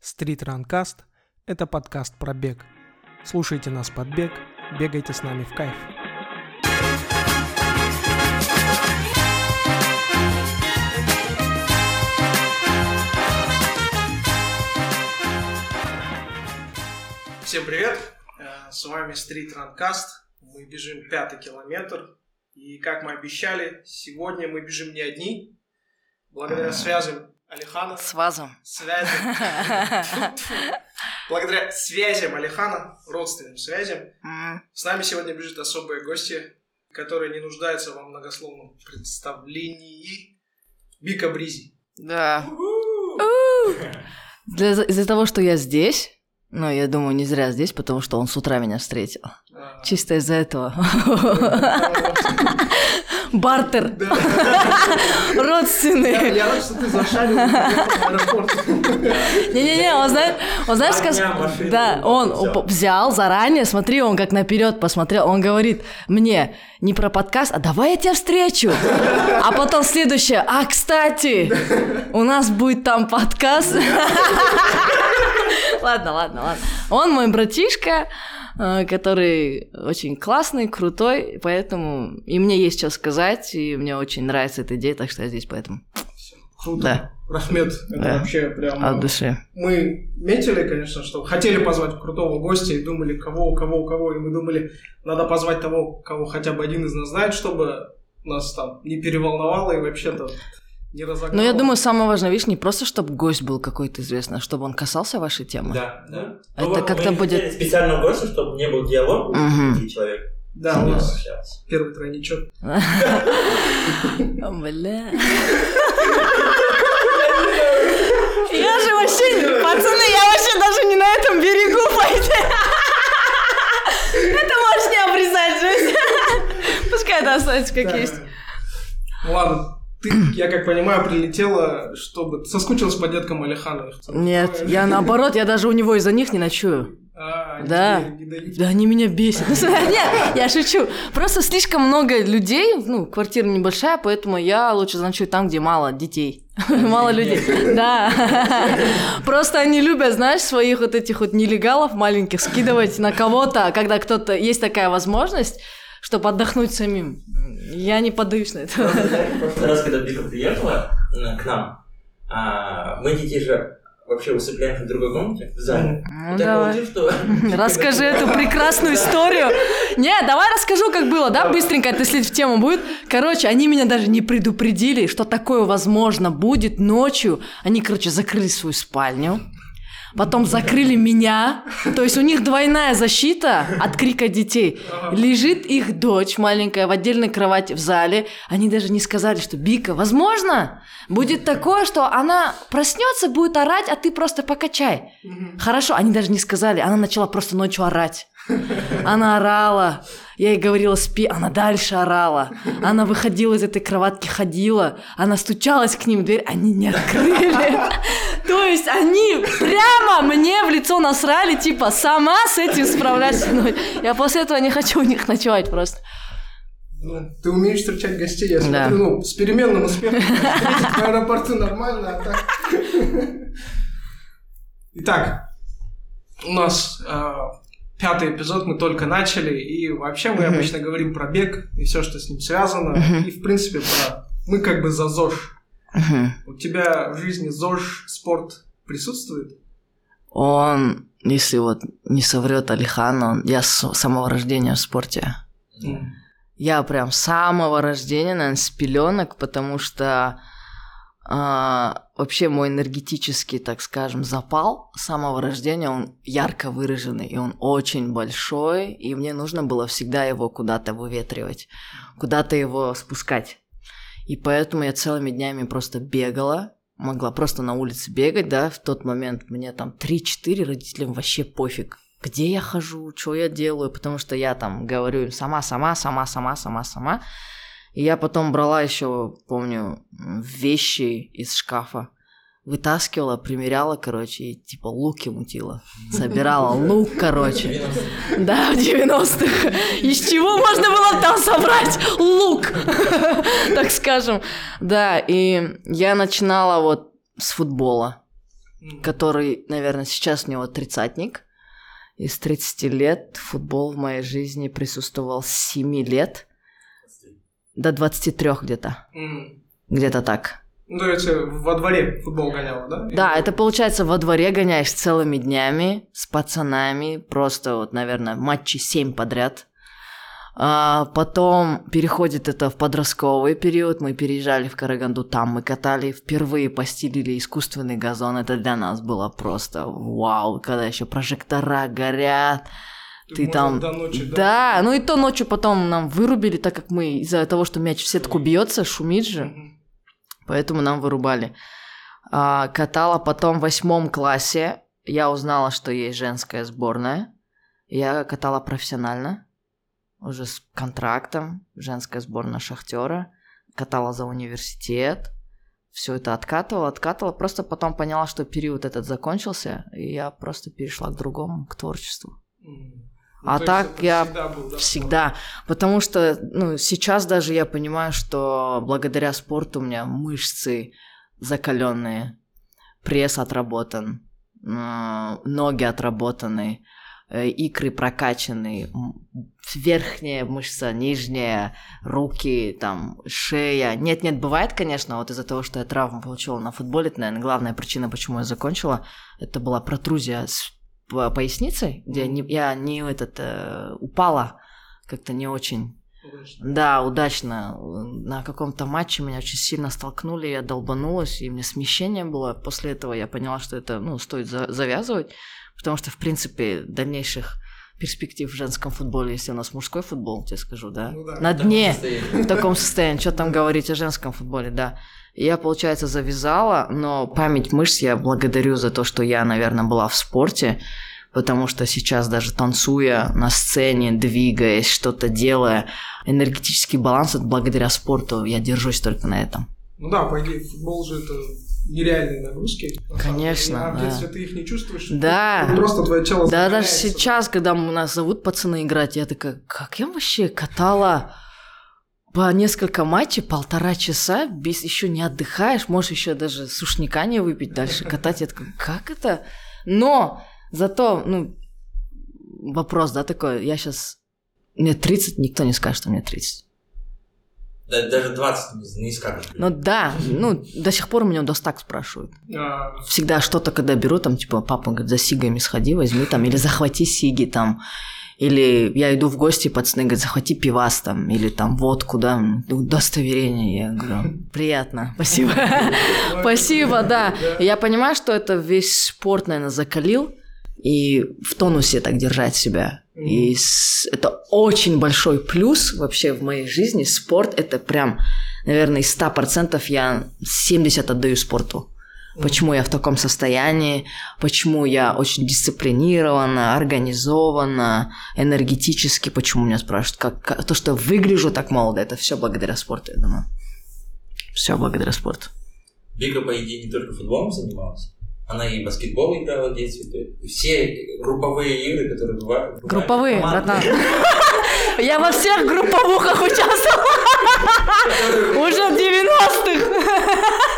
Street Runcast – это подкаст про бег. Слушайте нас под бег, бегайте с нами в кайф. Всем привет! Э, С вами Street Runcast. Мы бежим пятый километр. И как мы обещали, сегодня мы бежим не одни. Благодаря связям Алихана. С вазом. Связям. Благодаря связям Алихана, родственным связям, с нами сегодня бежит особые гости, которые не нуждаются во многословном представлении. Бика Бризи. Да. Для- Из-за того, что я здесь, ну, я думаю, не зря здесь, потому что он с утра меня встретил. А, Чисто из-за этого. Бартер. Да. Родственный. Я рад, что ты зашарил. Не-не-не, он знает, он знаешь, Два сказ- дня машину Да, он взял. заранее, смотри, он как наперед посмотрел, он говорит мне не про подкаст, а давай я тебя встречу. А потом следующее, а, кстати, у нас будет там подкаст. Ладно, ладно, ладно. Он мой братишка, который очень классный, крутой, поэтому и мне есть что сказать, и мне очень нравится эта идея, так что я здесь поэтому Круто. Да. Рахмет, это Да. вообще прям... от души. Мы метили, конечно, что хотели позвать крутого гостя и думали, кого, кого, кого. И мы думали, надо позвать того, кого хотя бы один из нас знает, чтобы нас там не переволновало и вообще-то не разогнало. Но Ну, я думаю, самое важное, видишь, не просто, чтобы гость был какой-то известный, а чтобы он касался вашей темы. Да, да. Это Ну как-то будет- хотели специального гостя, чтобы не был диалог пяти человек. Да, у нас первый тройничок. Бля. Я же вообще, пацаны, я вообще даже не на этом берегу пойти. Это можешь не обрезать, жизнь. Пускай это останется как есть. Ну ладно, ты, я как понимаю, прилетела, чтобы... Соскучилась по деткам Алихана. их целых. Нет, я наоборот, я даже у него из-за них не ночую. А, Да. Да они меня бесят. Нет, я шучу. Просто слишком много людей, ну, квартира небольшая, поэтому я лучше заночую там, где мало детей. Мало людей. Да. Просто они любят, знаешь, своих вот этих вот нелегалов маленьких скидывать на кого-то, когда кто-то... Есть такая возможность, чтобы отдохнуть самим. Я не поддаюсь на это. В прошлый раз, когда Бика приехала э, к нам, а, мы детей же вообще усыпляем в другой комнате, в зале. Ну, давай. получилось, что... Расскажи эту прекрасную историю. Не, давай расскажу, как было, да, быстренько, это если в тему будет. Короче, они меня даже не предупредили, что такое возможно будет ночью. Они, короче, закрыли свою спальню. Потом закрыли меня. То есть у них двойная защита от крика детей. Лежит их дочь маленькая в отдельной кровати в зале. Они даже не сказали, что Бика, возможно, будет такое, что она проснется, будет орать, а ты просто покачай. Хорошо, они даже не сказали. Она начала просто ночью орать. Она орала. Я ей говорила, спи. Она дальше орала. Она выходила из этой кроватки, ходила. Она стучалась к ним в дверь. Они не открыли. То есть они прямо мне в лицо насрали, типа, сама с этим справляйся. Ну, Я после этого не хочу у них ночевать просто. Ну, ты умеешь встречать гостей, я Да. смотрю, ну, с переменным успехом. Встретить в аэропорту нормально, а так... Итак, у нас э, пятый эпизод, мы только начали, и вообще мы обычно говорим про бег и все, что с ним связано, и, в принципе, про... Мы как бы за ЗОЖ. У тебя в жизни ЗОЖ, спорт присутствует? Он, если вот не соврет Алихан, он, я с самого рождения в спорте. Я прям с самого рождения, наверное, с пеленок, потому что а, вообще мой энергетический, так скажем, запал с самого рождения, он ярко выраженный, и он очень большой, и мне нужно было всегда его куда-то выветривать, куда-то его спускать. И поэтому я целыми днями просто бегала, могла просто на улице бегать, да, в тот момент мне там 3-4 родителям вообще пофиг, где я хожу, что я делаю, потому что я там говорю им сама, сама, сама, сама, сама, сама. И я потом брала еще, помню, вещи из шкафа, вытаскивала, примеряла, короче, и типа луки мутила. Собирала лук, короче. Да, в 90-х. Из чего можно было там собрать лук? Так скажем. Да, и я начинала вот с футбола. который, наверное, сейчас у него тридцатник. Из 30 лет футбол в моей жизни присутствовал с 7 лет до 23 где-то. Mm. Где-то так. Ну, то есть э, во дворе футбол гоняла, да? Да, это получается во дворе гоняешь целыми днями с пацанами, просто вот, наверное, матчи 7 подряд. А потом переходит это в подростковый период. Мы переезжали в Караганду, там мы катали, впервые постелили искусственный газон. Это для нас было просто вау, когда еще прожектора горят. Ты там... До ночи, да? да, ну и то ночью потом нам вырубили, так как мы из-за того, что мяч в сетку бьется, шумит же. Mm-hmm поэтому нам вырубали. А, катала потом в восьмом классе. Я узнала, что есть женская сборная. Я катала профессионально, уже с контрактом, женская сборная Шахтера. Катала за университет. Все это откатывала, откатывала. Просто потом поняла, что период этот закончился, и я просто перешла к другому, к творчеству. Mm. Ну, а так я всегда, был, да, всегда, потому что ну, сейчас даже я понимаю, что благодаря спорту у меня мышцы закаленные, пресс отработан, ноги отработаны, э, икры прокачаны, верхняя мышца, нижняя, руки, там, шея. Нет-нет, бывает, конечно, вот из-за того, что я травму получила на футболе, это, наверное, главная причина, почему я закончила, это была протрузия поясницей, где не, я не этот э, упала как-то не очень. Удачно. Да, удачно. На каком-то матче меня очень сильно столкнули, я долбанулась, и мне смещение было. После этого я поняла, что это ну, стоит за- завязывать, потому что, в принципе, дальнейших перспектив в женском футболе, если у нас мужской футбол, тебе скажу, да? Ну, да. На дне, в таком состоянии. Что там говорить о женском футболе, да. Я, получается, завязала, но память мышц я благодарю за то, что я, наверное, была в спорте, потому что сейчас даже танцуя на сцене, двигаясь, что-то делая, энергетический баланс это благодаря спорту, я держусь только на этом. Ну да, по идее, футбол же это нереальные нагрузки. Конечно, а да. если ты их не чувствуешь, да. то просто твое тело Да, даже сейчас, когда нас зовут пацаны играть, я такая, как я вообще катала по несколько матчей, полтора часа, без еще не отдыхаешь, можешь еще даже сушника не выпить, дальше катать. Я такая, как это? Но зато, ну, вопрос, да, такой, я сейчас... Мне 30, никто не скажет, что мне 30. Да, даже 20 не скажешь. Ну да, ну до сих пор меня достак спрашивают. А... Всегда что-то, когда беру, там, типа, папа говорит, за сигами сходи, возьми там, или захвати сиги там. Или я иду в гости, пацаны говорят, захвати пивас там, или там водку, да, удостоверение. Я говорю, приятно, спасибо. Спасибо, да. Я понимаю, что это весь спорт, наверное, закалил, и в тонусе так держать себя. И это очень большой плюс вообще в моей жизни. Спорт – это прям, наверное, из 100% я 70 отдаю спорту почему я в таком состоянии, почему я очень дисциплинирована, организована, энергетически, почему меня спрашивают, как, как то, что выгляжу так молодо, это все благодаря спорту, я думаю. Все благодаря спорту. Вика, по идее, не только футболом занималась. Она и баскетбол играла в детстве. Все групповые игры, которые бывают. Групповые, братан. Я во всех групповухах участвовала. Уже в 90-х.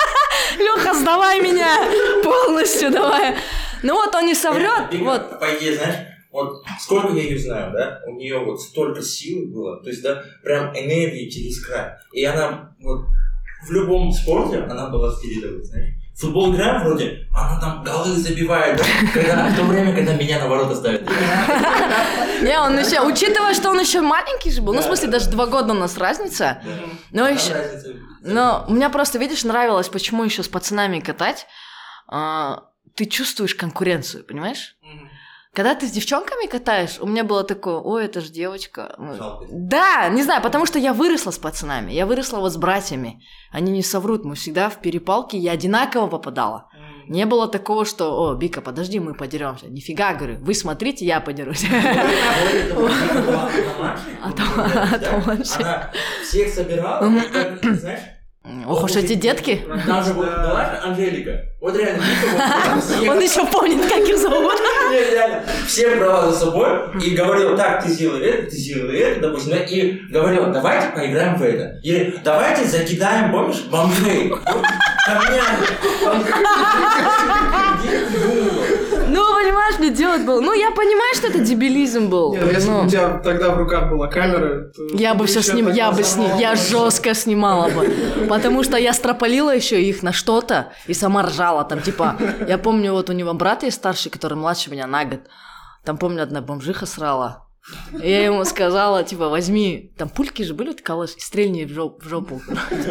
Леха, сдавай меня полностью, давай. Ну вот он не соврет. Вот. По идее, знаешь, вот сколько я ее знаю, да, у нее вот столько силы было, то есть, да, прям энергии через край. И она вот в любом спорте она была впереди, знаешь. Футбол играем вроде, она там голы забивает, когда, в то время, когда меня на ворота ставят. Не, он еще, учитывая, что он еще маленький же был, ну, в смысле, даже два года у нас разница. Но еще, но мне просто, видишь, нравилось, почему еще с пацанами катать. А, ты чувствуешь конкуренцию, понимаешь? Когда ты с девчонками катаешь, у меня было такое, ой, это же девочка. Жалко. Да, не знаю, потому что я выросла с пацанами, я выросла вот с братьями. Они не соврут, мы всегда в перепалке, я одинаково попадала. Не было такого, что, о, Бика, подожди, мы подеремся. Нифига, говорю, вы смотрите, я подерусь. Она всех собирала, знаешь, Ох уж эти детки. Там же была Анжелика. Вот реально, Он еще помнит, как их зовут. Нет, реально. Всех брала за собой и говорил, так, ты сделай это, ты сделай это, допустим, и говорил, давайте поиграем в это. Или давайте закидаем, помнишь, бомжей. Ну, понимаешь, мне делать было... Ну, я понимаю, что это дебилизм был. Нет, если бы у тебя тогда в руках была камера, то... Я бы все снимала, я бы сни... я жестко снимала бы. Потому что я строполила еще их на что-то и сама ржала. Там, типа, я помню, вот у него брат есть старший, который младше меня на год. Там, помню, одна бомжиха срала. Я ему сказала, типа, возьми, там пульки же были, вот калаш, и стрельни в, жоп, в жопу.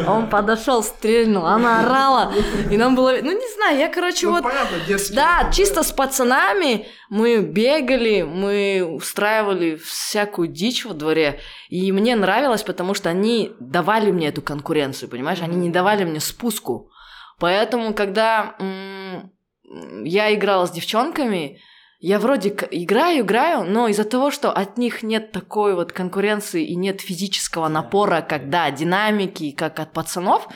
А он подошел, стрельнул, она орала, и нам было, ну не знаю, я, короче, Ну, вот, понятно, детский. да, чисто с пацанами мы бегали, мы устраивали всякую дичь во дворе, и мне нравилось, потому что они давали мне эту конкуренцию, понимаешь, они не давали мне спуску. Поэтому, когда м, я играла с девчонками, я вроде играю, играю, но из-за того, что от них нет такой вот конкуренции и нет физического напора, как, да, динамики, как от пацанов,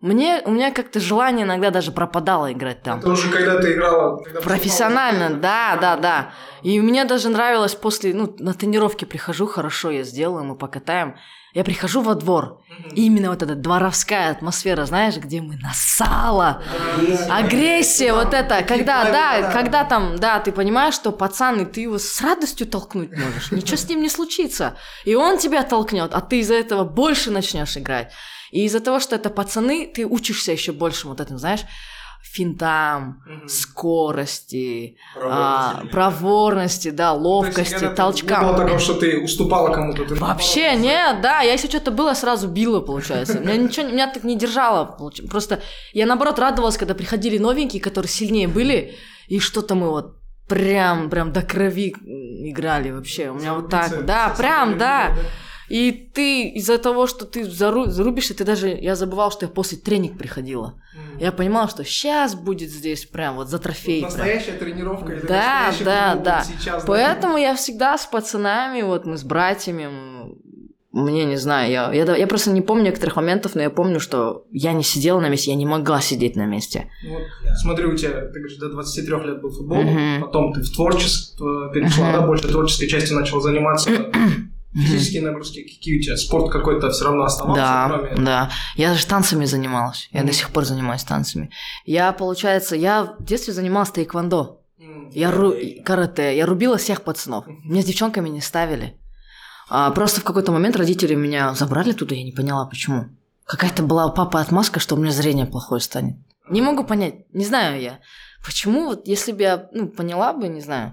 мне, у меня как-то желание иногда даже пропадало играть там. Это уже когда ты играла... когда Профессионально, да, да, да. И мне даже нравилось после, ну, на тренировке прихожу, хорошо, я сделаю, мы покатаем. Я прихожу во двор, и именно вот эта дворовская атмосфера, знаешь, где мы на сало, агрессия, вот это, когда, да, когда там, да, ты понимаешь, что пацан, и ты его с радостью толкнуть можешь, ничего с ним не случится. И он тебя толкнет, а ты из-за этого больше начнешь играть. И из-за того, что это пацаны, ты учишься еще больше вот этим, знаешь, финтам, Мгм. скорости, а, проворности, да, То есть, ловкости, ты- Не толчкам. было такого, что ты уступала кому-то. ты Вообще наоборот, нет, да, я если что-то было, сразу била, получается. Меня ничего, меня так не держало. Просто я наоборот радовалась, когда приходили новенькие, которые сильнее были, и что-то мы вот прям, прям до крови играли вообще. У меня вот так, да, прям, да. И ты из-за того, что ты зару- зарубишься, ты даже, я забывал, что я после тренинг приходила. Мгм. Я понимала, что сейчас будет здесь прям вот за трофей. Вот прям. Настоящая тренировка. или Да, да, да. сейчас, да. Поэтому я всегда с пацанами, вот мы с братьями, мне не знаю, я, я, да- я просто не помню некоторых моментов, но я помню, что я не сидела на месте, я не могла сидеть на месте. Ну Вот, смотри, у тебя, ты говоришь, до 23 лет был футбол, Мгм. потом ты в творчество перешла, Мгм. да, больше творческой частью начала заниматься. Физические нагрузки какие у тебя? Спорт какой-то все равно оставался, Да, кроме... да. Я даже танцами занималась. Я Мгм. до сих пор занимаюсь танцами. Я, получается, я в детстве занималась тайквондо. М. Я ру... карате. Я рубила всех пацанов. Меня с девчонками не ставили. А просто в какой-то момент родители меня забрали туда, я не поняла, почему. Какая-то была у папы отмазка, что у меня зрение плохое станет. Не могу понять, не знаю я. Почему, вот если бы я ну, поняла бы, не знаю.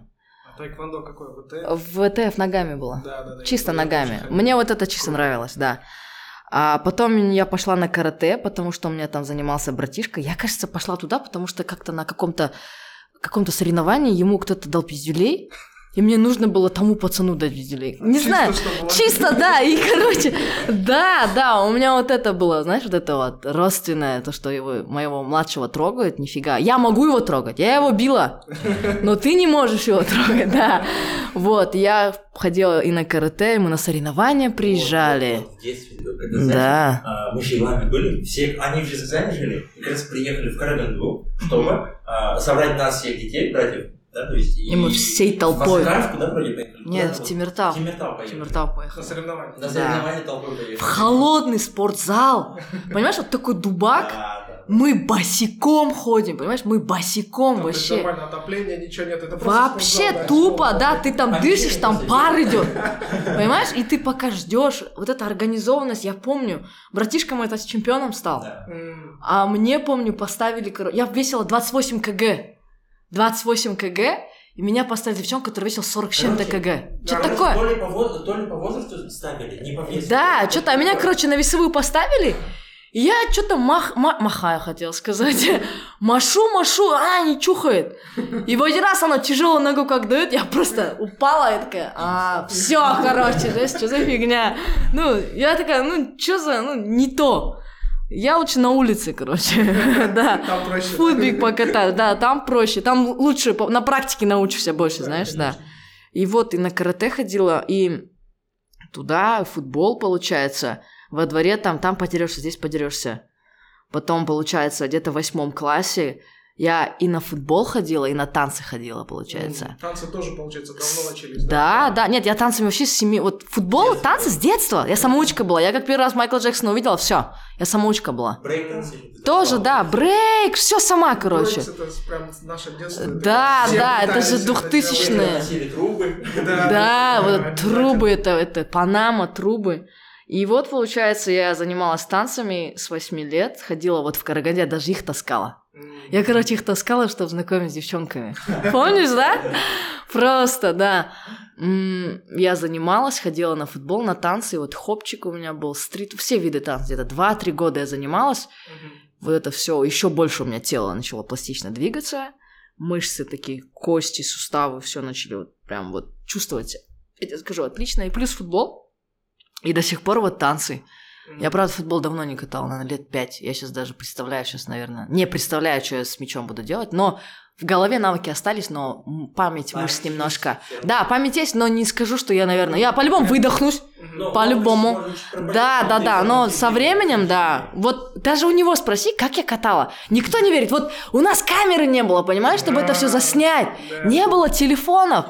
А тайквондо какое? ВТ? В ВТФ ногами было. Да, да, да. Чисто ногами. Мне вот это чисто нравилось, да. А потом я пошла на карате, потому что у меня там занимался братишка. Я, кажется, пошла туда, потому что как-то на каком-то каком-то соревновании ему кто-то дал пиздюлей, и мне нужно было тому пацану дать пиздюлей. Не Чисто, знаю. Чисто, да, и, короче, да, да, у меня вот это было, знаешь, вот это вот родственное, то, что его, моего младшего трогают, нифига. Я могу его трогать, я его била, но ты не можешь его трогать, да. Вот, я ходила и на карате, и мы на соревнования приезжали. Вот, вот, в детстве, когда, знаешь, Да. а, мы с Иваном были, все, они в Казахстане жили, и как раз приехали в Караганду, чтобы а, собрать нас всех детей, братьев, да, то есть... И мы всей толпой. В Асакаровку, да, вроде поехали? Нет, Куда в? Тимиртау. В Тимиртау поехали. Тимиртау На поехал. соревнования. На Да. соревнования толпой поехали. В холодный спортзал. Понимаешь, вот такой дубак. Да, да. Мы босиком ходим, понимаешь? Мы босиком Там, вообще. Нормально отопления, ничего нет. Это Вообще спортзал, да, тупо, да, ты там А дышишь, там пар идет. Понимаешь? И ты пока ждешь, вот эта организованность, я помню, братишка мой это с чемпионом стал. Да. А мне, помню, поставили, я весила 28 кг. 28 кг, и меня поставили девчонку, которая весила 40 с чем-то Короче, кг. Что да, такое? То ли, по, во- то ли по возрасту ставили, не по весу. Да, что-то, а меня, короче, на весовую поставили, и я что-то мах, ма- махаю, хотел сказать. Машу, машу, а, не чухает. И в один раз она тяжелую ногу как дает, я просто упала и такая, а, все, короче, жесть, что за фигня. Ну, я такая, ну, что за, ну, не то. Я лучше на улице, короче, да. Там проще. Футбик покатаю, да, там проще, там лучше, на практике научишься больше, знаешь, да. И вот и на карате ходила, и туда футбол, получается, во дворе там, там подерешься, здесь подерешься. Потом, получается, где-то в восьмом классе Я и на футбол ходила, и на танцы ходила, получается. Танцы тоже, получается, давно начались. Да, да, нет, я танцами вообще с семи... Вот футбол, танцы с детства. Я самоучка была. Я как первый раз Майкла Джексона увидела, все. Я самоучка была. Брейк-данс. Тоже, да, брейк, все сама, короче. Брейкс это прям наше детство. это Да, да, это же это 2000-е. делать. Носили трубы. Да, Да, вот трубы, это, это Панама, трубы. И вот, получается, я занималась танцами с 8 лет, ходила вот в Караганде, даже их таскала. Я, короче, их таскала, чтобы знакомить с девчонками. Помнишь, да? Просто, да. Я занималась, ходила на футбол, на танцы, и вот хопчик у меня был, стрит, все виды танцев, где-то 2-3 года я занималась. Вот это все, еще больше у меня тело начало пластично двигаться, мышцы такие, кости, суставы, все начали вот прям вот чувствовать, я тебе скажу, отлично. И плюс футбол, и до сих пор вот танцы. Я, правда, футбол давно не катал, наверное, лет пять. Я сейчас даже представляю, сейчас, наверное, не представляю, что я с мячом буду делать, но в голове навыки остались, но м, память мышц Память немножко. есть. Да, память есть, но не скажу, что я, наверное, я по-любому выдохнусь. По-любому. Да, да, да, но со временем, да. Вот даже у него спроси, как я катала. Никто не верит. Вот у нас камеры не было, понимаешь, чтобы это все заснять. Не было телефонов.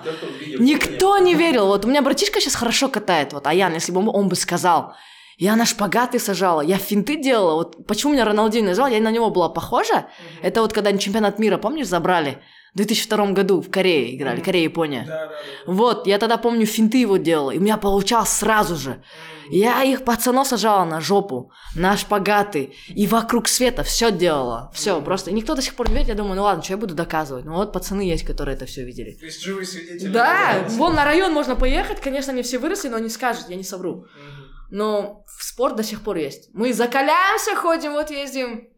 Никто не верил. Вот у меня братишка сейчас хорошо катает. Вот Аян, если бы он, он бы сказал. Я на шпагаты сажала, я финты делала. Вот почему меня Роналдинho назвал, я на него была похожа. Мгм. Это вот когда они чемпионат мира, помнишь, забрали? В 2002 году в Корее играли, Мгм. Корея-Япония. Да, да, да. Вот, я тогда помню, финты его делала, и у меня получалось сразу же. М. Я их пацанов сажала на жопу, на шпагаты, и вокруг света все делала. Все, Мгм. просто. И никто до сих пор не верит, я думаю, ну ладно, что я буду доказывать. Ну вот пацаны есть, которые это все видели. То есть живые свидетели. Да, вон на район можно поехать, конечно, не все выросли, но не скажут, я не совру. Мгм. Но спорт до сих пор есть. Мы закаляемся, ходим, вот ездим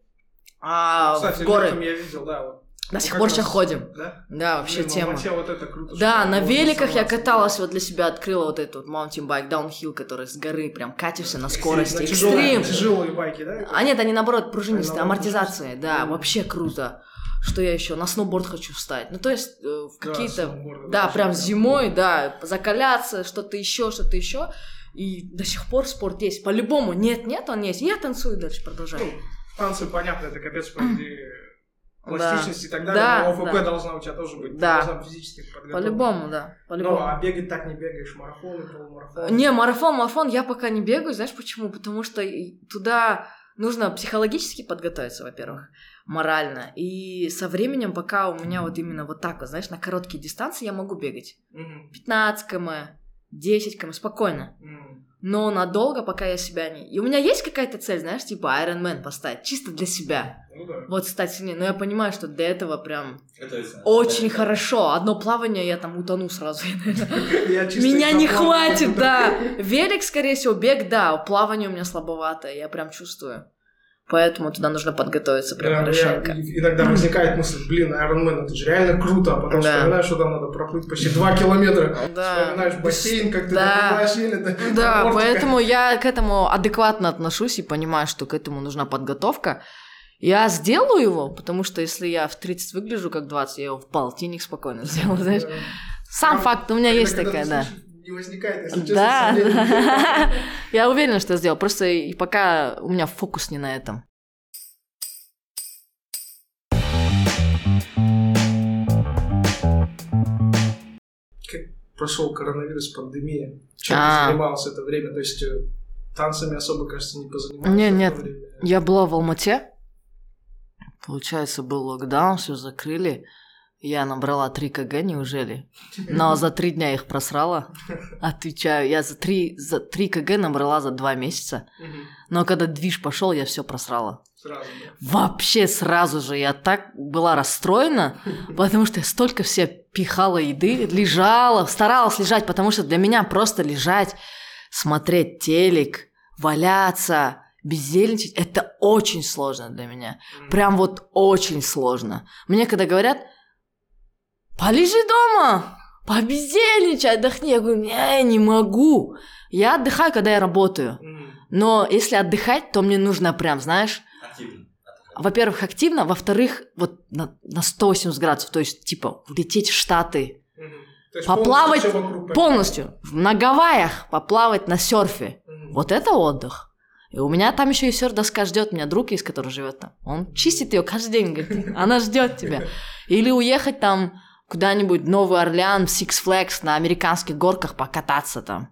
а, Кстати, в горы. я видел, да. Вот. До сих как пор сейчас ходим. Да? Да, вообще Блин, в тема. Алмате вот это круто. Да, на великах я каталась, вот для себя открыла вот этот вот mountain bike, downhill, который с горы прям катишься на скорости. Экстрим. тяжелые байки, да? А нет, они наоборот пружинистые, амортизации, да, вообще круто. Что я еще? На сноуборд хочу встать. Ну, то есть, э, в какие-то... Да, вообще прям. зимой, да, закаляться, что-то еще, что-то еще. И до сих пор спорт есть. По-любому, нет-нет, он есть. И я танцую дальше, продолжаю. Ну, танцы, понятно, это капец, по идее, пластичность и так Да, далее, но ОФП да. должна у тебя тоже быть. Да. Должна физически подготовлена. По-любому, да, Ну, по-любому. а бегать так не бегаешь, марафоны, полумарафоны. Не, марафон, марафон я пока не бегаю, знаешь почему? Потому что и туда нужно психологически подготовиться, во-первых, морально. И со временем, пока у меня вот именно вот так вот, знаешь, на короткие дистанции я могу бегать. Мгм. 15 км, 10 км, спокойно. М. Но надолго, пока я себя не... И у меня есть какая-то цель, знаешь, типа Iron Man поставить, чисто для себя. Ну да. Вот стать сильнее. Но я понимаю, что для этого прям Готовиться. очень Да. хорошо. Одно плавание, я там утону сразу. Меня не хватит, да. Велик, скорее всего, бег, да. Плавание у меня слабовато, я прям чувствую. Поэтому туда нужно подготовиться прям Да, хорошенько. я- иногда возникает мысль, блин, Ironman, это же реально круто, а потом Да. вспоминаешь, что там надо проплыть почти 2 километра. Да. Вспоминаешь бассейн, как ты Да. еле до Да, до поэтому я к этому адекватно отношусь и понимаю, что к этому нужна подготовка. Я сделаю его, потому что если я в 30 выгляжу как 20, я его в полтинник спокойно сделаю, знаешь. Сам Прям факт, у меня есть такая, да. Не возникает, если честно, Да. Я уверена, что я сделал. Просто и пока у меня фокус не на этом. Прошел коронавирус, пандемия. Чем А. ты занимался это время? То есть э, танцами особо, кажется, не то нет. время? Я была в Алмате. Получается, был локдаун, все закрыли. Я набрала 3 кг, неужели? Но за три дня их просрала. Отвечаю, я за 3, за 3 кг набрала за 2 месяца. Но когда движ пошел, я все просрала. Сразу. Вообще сразу же я так была расстроена, потому что я столько в себя пихала еды, лежала, старалась лежать, потому что для меня просто лежать, смотреть телек, валяться, бездельничать, это очень сложно для меня. Прям вот очень сложно. Мне когда говорят, полежи дома, побездельничай, отдохни, я говорю, не, не могу. Я отдыхаю, когда я работаю. Но если отдыхать, то мне нужно прям, знаешь, Активно. во-первых, активно, во-вторых, вот на, на 180 градусов, то есть, типа, улететь в Штаты, есть Поплавать полностью полностью, на Гавайях поплавать на серфе. Мгм. Вот это отдых. И у меня там еще и все доска ждет, у меня друг есть, который живет там. Он чистит ее каждый день, говорит, она ждет тебя. Или уехать там куда-нибудь Новый Орлеан, в Six Flags, на американских горках покататься там.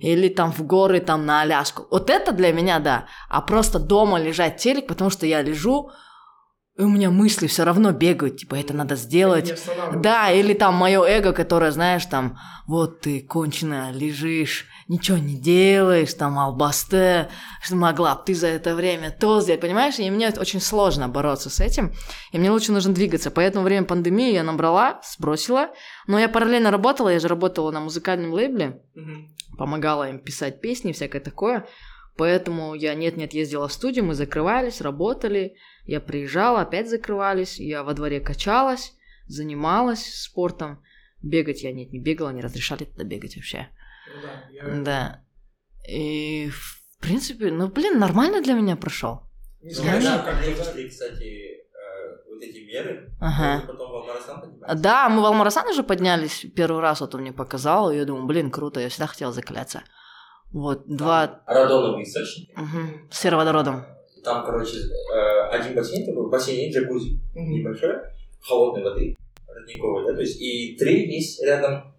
Или там в горы, там на Аляску. Вот это для меня, да. А просто дома лежать телек, потому что я лежу, и у меня мысли все равно бегают, типа, это надо сделать. Да, или там мое эго, которое, знаешь, там, вот ты кончено лежишь, ничего не делаешь, там, албасте, что могла бы ты за это время то сделать, понимаешь? И мне очень сложно бороться с этим, и мне лучше нужно двигаться. Поэтому во время пандемии я набрала, сбросила, но я параллельно работала, я же работала на музыкальном лейбле, помогала им писать песни, всякое такое, поэтому я нет-нет ездила в студию, мы закрывались, работали, я приезжала, опять закрывались, я во дворе качалась, занималась спортом. Бегать я нет, не бегала, не разрешали туда бегать вообще. Ну да, я... Да. И в принципе, ну блин, нормально для меня прошел. Не Ну, знаю, когда как бы, да. пришли, кстати, э, вот эти меры, Ага. потом в Алмарасан поднимаетесь? Да, мы в Алмарасан уже поднялись первый раз, вот он мне показал, и я думаю, блин, круто, я всегда хотела закаляться. Вот, два... Радоновые источники. Угу, с сероводородом. Там, короче, э, один бассейн такой, бассейн и джакузи Мгм. небольшой, холодной воды, родниковой, да, то есть, и три есть рядом,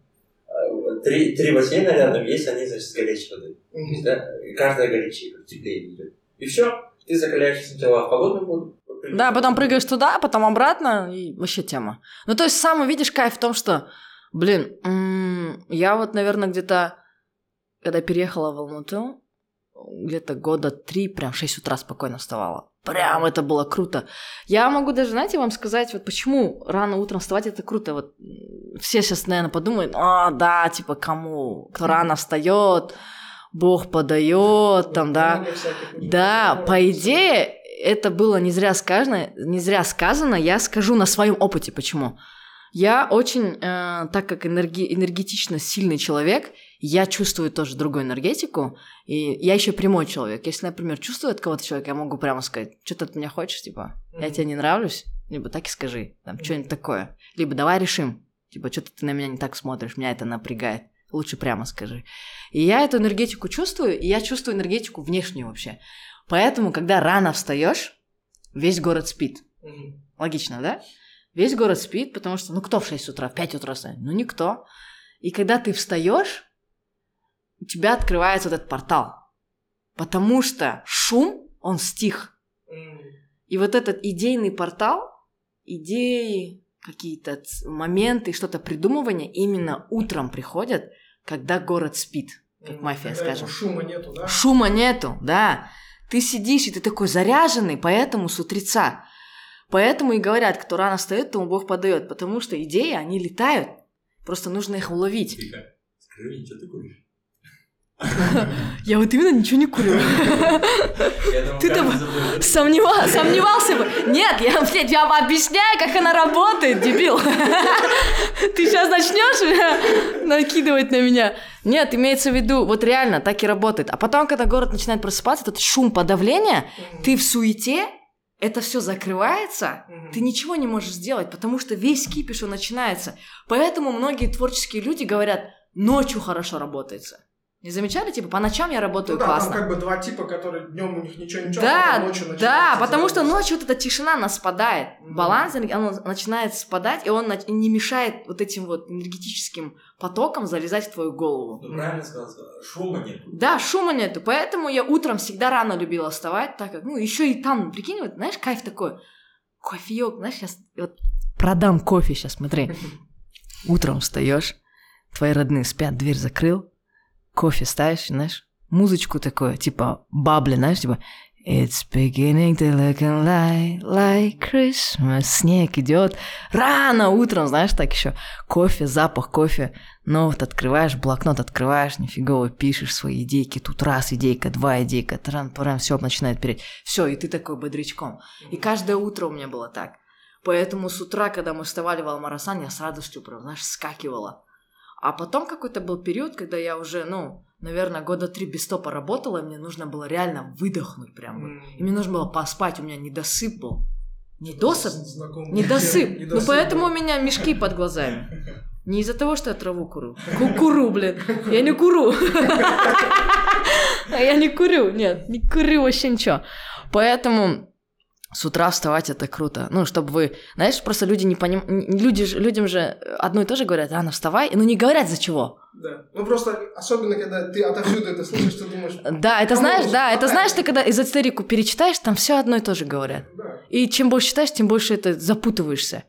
э, три, три бассейна рядом есть, они, значит, с горячей водой. То есть, да, каждая горячая, как теплее идет. И все, ты закаляешься сначала в холодную воду. Да, потом прыгаешь туда, потом обратно, и вообще тема. Ну, то есть, сам видишь кайф в том, что, блин, я вот, наверное, где-то, когда переехала в Алмату, где-то года три, прям в 6 утра спокойно вставала. Прям это было круто. Я могу даже, знаете, вам сказать, вот почему рано утром вставать это круто. Вот все сейчас, наверное, подумают, а, да, типа, кому? Кто рано встает, Бог подает, там, да. Да, по идее, это было не зря сказано, не зря сказано, я скажу на своем опыте, почему. Я очень, э, так как энерги- энергетично сильный человек, я чувствую тоже другую энергетику, и я еще прямой человек. Если, например, чувствую от кого-то человека, я могу прямо сказать, что ты от меня хочешь, типа, я тебе не нравлюсь, либо так и скажи, там, что-нибудь такое. Либо давай решим, типа, что ты на меня не так смотришь, меня это напрягает. Лучше прямо скажи. И я эту энергетику чувствую, и я чувствую энергетику внешнюю вообще. Поэтому, когда рано встаешь, весь город спит. Логично, да? Весь город спит, потому что, ну кто в 6 утра, в 5 утра встанет? Ну никто. И когда ты встаешь, у тебя открывается вот этот портал. Потому что шум, он стих. И вот этот идейный портал, идеи, какие-то моменты, что-то придумывание именно утром приходят, когда город спит. Как мафия, Когда скажем. Шума нету, да? Шума нету, да. Ты сидишь, и ты такой заряженный, поэтому с утреца. Поэтому и говорят, кто рано встает, тому Бог подает. Потому что идеи, они летают. Просто нужно их уловить. Тихо. Скажи что ты куришь? Я вот именно ничего не курю. Ты там каждый забыл. Сомнева- сомневался бы. Нет, я, блядь, я вам объясняю, как она работает, дебил. Ты сейчас начнешь накидывать на меня. Нет, имеется в виду, вот реально так и работает. А потом, когда город начинает просыпаться, этот шум подавления, ты в суете, это все закрывается, Мгм. ты ничего не можешь сделать, потому что весь кипиш он начинается. Поэтому многие творческие люди говорят, ночью хорошо работается. Не замечали? Типа, по ночам я работаю Ну да, там классно. как бы два типа, которые днем у них ничего ничего, а Да, потом ночью да, начинается потому что ночью вот эта тишина, она спадает. Мгм. Баланс, он начинает спадать, и он не мешает вот этим вот энергетическим потокам залезать в твою голову. Ну, правильно сказал, сказал. Шума нет. Да, шума нету, поэтому я утром всегда рано любила вставать, так как, ну, еще и там, прикинь, вот, знаешь, кайф такой, кофеек, знаешь, сейчас вот продам кофе сейчас, смотри. Утром встаешь, твои родные спят, дверь закрыл, кофе ставишь, знаешь, музычку такое, типа бабли, знаешь, типа It's beginning to look light like Christmas. Снег идет. Рано утром, знаешь, так еще. Кофе, запах кофе. Ну вот открываешь, блокнот открываешь, нифигово пишешь свои идейки. Тут раз идейка, два идейка, тран, прям все начинает переть. Все, и ты такой бодрячком. И каждое утро у меня было так. Поэтому с утра, когда мы вставали в Алмарасан, я с радостью прям, знаешь, скакивала. А потом какой-то был период, когда я уже, ну, наверное, года три без стопа работала, и мне нужно было реально выдохнуть прям. вот. И мне нужно было поспать, у меня недосып был. Недосып? Недосып. Ну Недосып, поэтому у меня мешки под глазами. Не из-за того, что я траву курю. Ку- Куру, блин. Я не куру. А я не курю, нет, не курю вообще ничего. Поэтому с утра вставать это круто. Ну, чтобы вы... Знаешь, просто люди не понимают... Люди, людям же одно и то же говорят, рано вставай, но не говорят за чего. Да. Ну, просто особенно, когда ты отовсюду это слышишь, ты думаешь... Да, это знаешь, да, это знаешь, ты когда эзотерику перечитаешь, там все одно и то же говорят. Да. И чем больше читаешь, тем больше это запутываешься.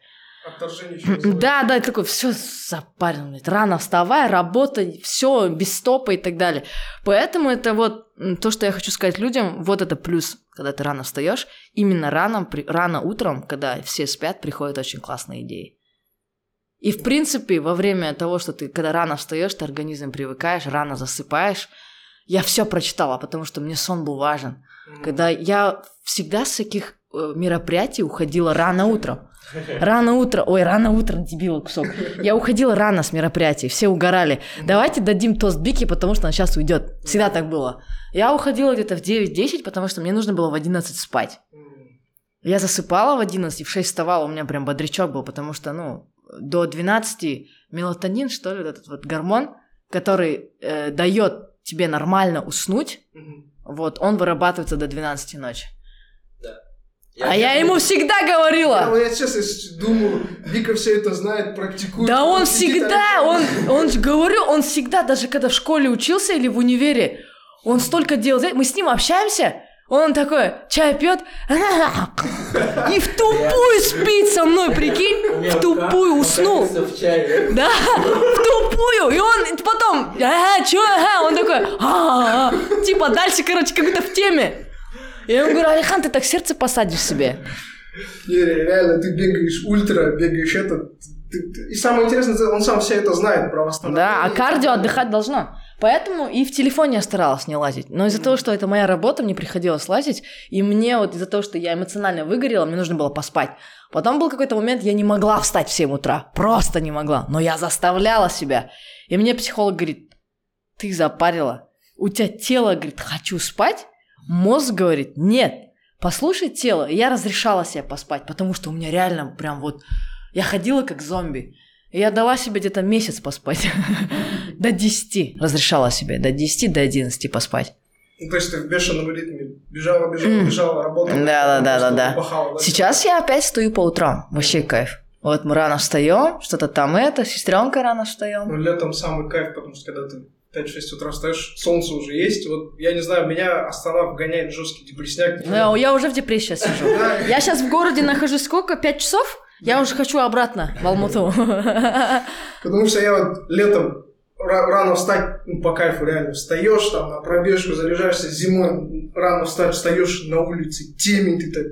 Да, да, такой, все запарил, рано вставай, работай, все, без стопа и так далее. Поэтому это вот то, что я хочу сказать людям, вот это плюс, когда ты рано встаешь. Именно рано, при, рано утром, когда все спят, приходят очень классные идеи. И в принципе, во время того, что ты, когда рано встаешь, ты организм привыкаешь, рано засыпаешь, я все прочитала, потому что мне сон был важен. Mm-hmm. Когда я всегда с таких мероприятий уходила рано утром. Рано утро, ой, рано утро, дебил кусок. Я уходила рано с мероприятий, все угорали. Давайте дадим тост Бики, потому что она сейчас уйдет. Всегда так было. Я уходила где-то в 9-10, потому что мне нужно было в 11 спать. Я засыпала в 11, в 6 вставала, у меня прям бодрячок был, потому что, ну, до 12 мелатонин, что ли, вот этот вот гормон, который э, дает тебе нормально уснуть, вот, он вырабатывается до 12 ночи. Я а я ему всегда говорила. Я, я сейчас думаю, Вика все это знает, практикует. Да он всегда, он, он же говорю, он всегда, даже когда в школе учился или в универе, он столько делал, мы с ним общаемся, он такой, чай пьет, и в тупую спит со мной, прикинь, в тупую уснул. Да, в тупую. И он потом, ага, чё, ага, он такой, а, типа дальше, короче, как будто в теме. Я ему говорю, Алихан, ты так сердце посадишь себе. Не, реально, ты бегаешь ультра, бегаешь этот. И самое интересное, он сам все это знает про восстановление. Да, а кардио отдыхать должно. Поэтому и в телефоне я старалась не лазить. Но из-за того, что это моя работа, мне приходилось лазить. И мне вот из-за того, что я эмоционально выгорела, мне нужно было поспать. Потом был какой-то момент, я не могла встать в 7 утра. Просто не могла. Но я заставляла себя. И мне психолог говорит, ты запарила. У тебя тело говорит, хочу спать. Мозг говорит, нет, послушай тело. И я разрешала себе поспать, потому что у меня реально прям вот... Я ходила как зомби. И я дала себе где-то месяц поспать. до 10 разрешала себе, до 10, до 11 поспать. Ну, то есть ты в бешеном ритме бежала, бежала, бежала, работала. Да, да, да, да, да. Сейчас я опять стою по утрам. Вообще кайф. Вот мы рано встаем, что-то там это, сестренка рано встаем. Ну, летом самый кайф, потому что когда ты 5-6 утра встаешь, солнце уже есть. Вот, я не знаю, меня Астана вгоняет жесткий депрессняк. Ну, я уже в депрессии сижу. Я сейчас в городе нахожусь сколько? 5 часов? Я уже хочу обратно в Алмату. Потому что я вот летом рано встать, ну, по кайфу реально, встаешь там на пробежку, заряжаешься зимой, рано встать, встаешь на улице, темень, ты так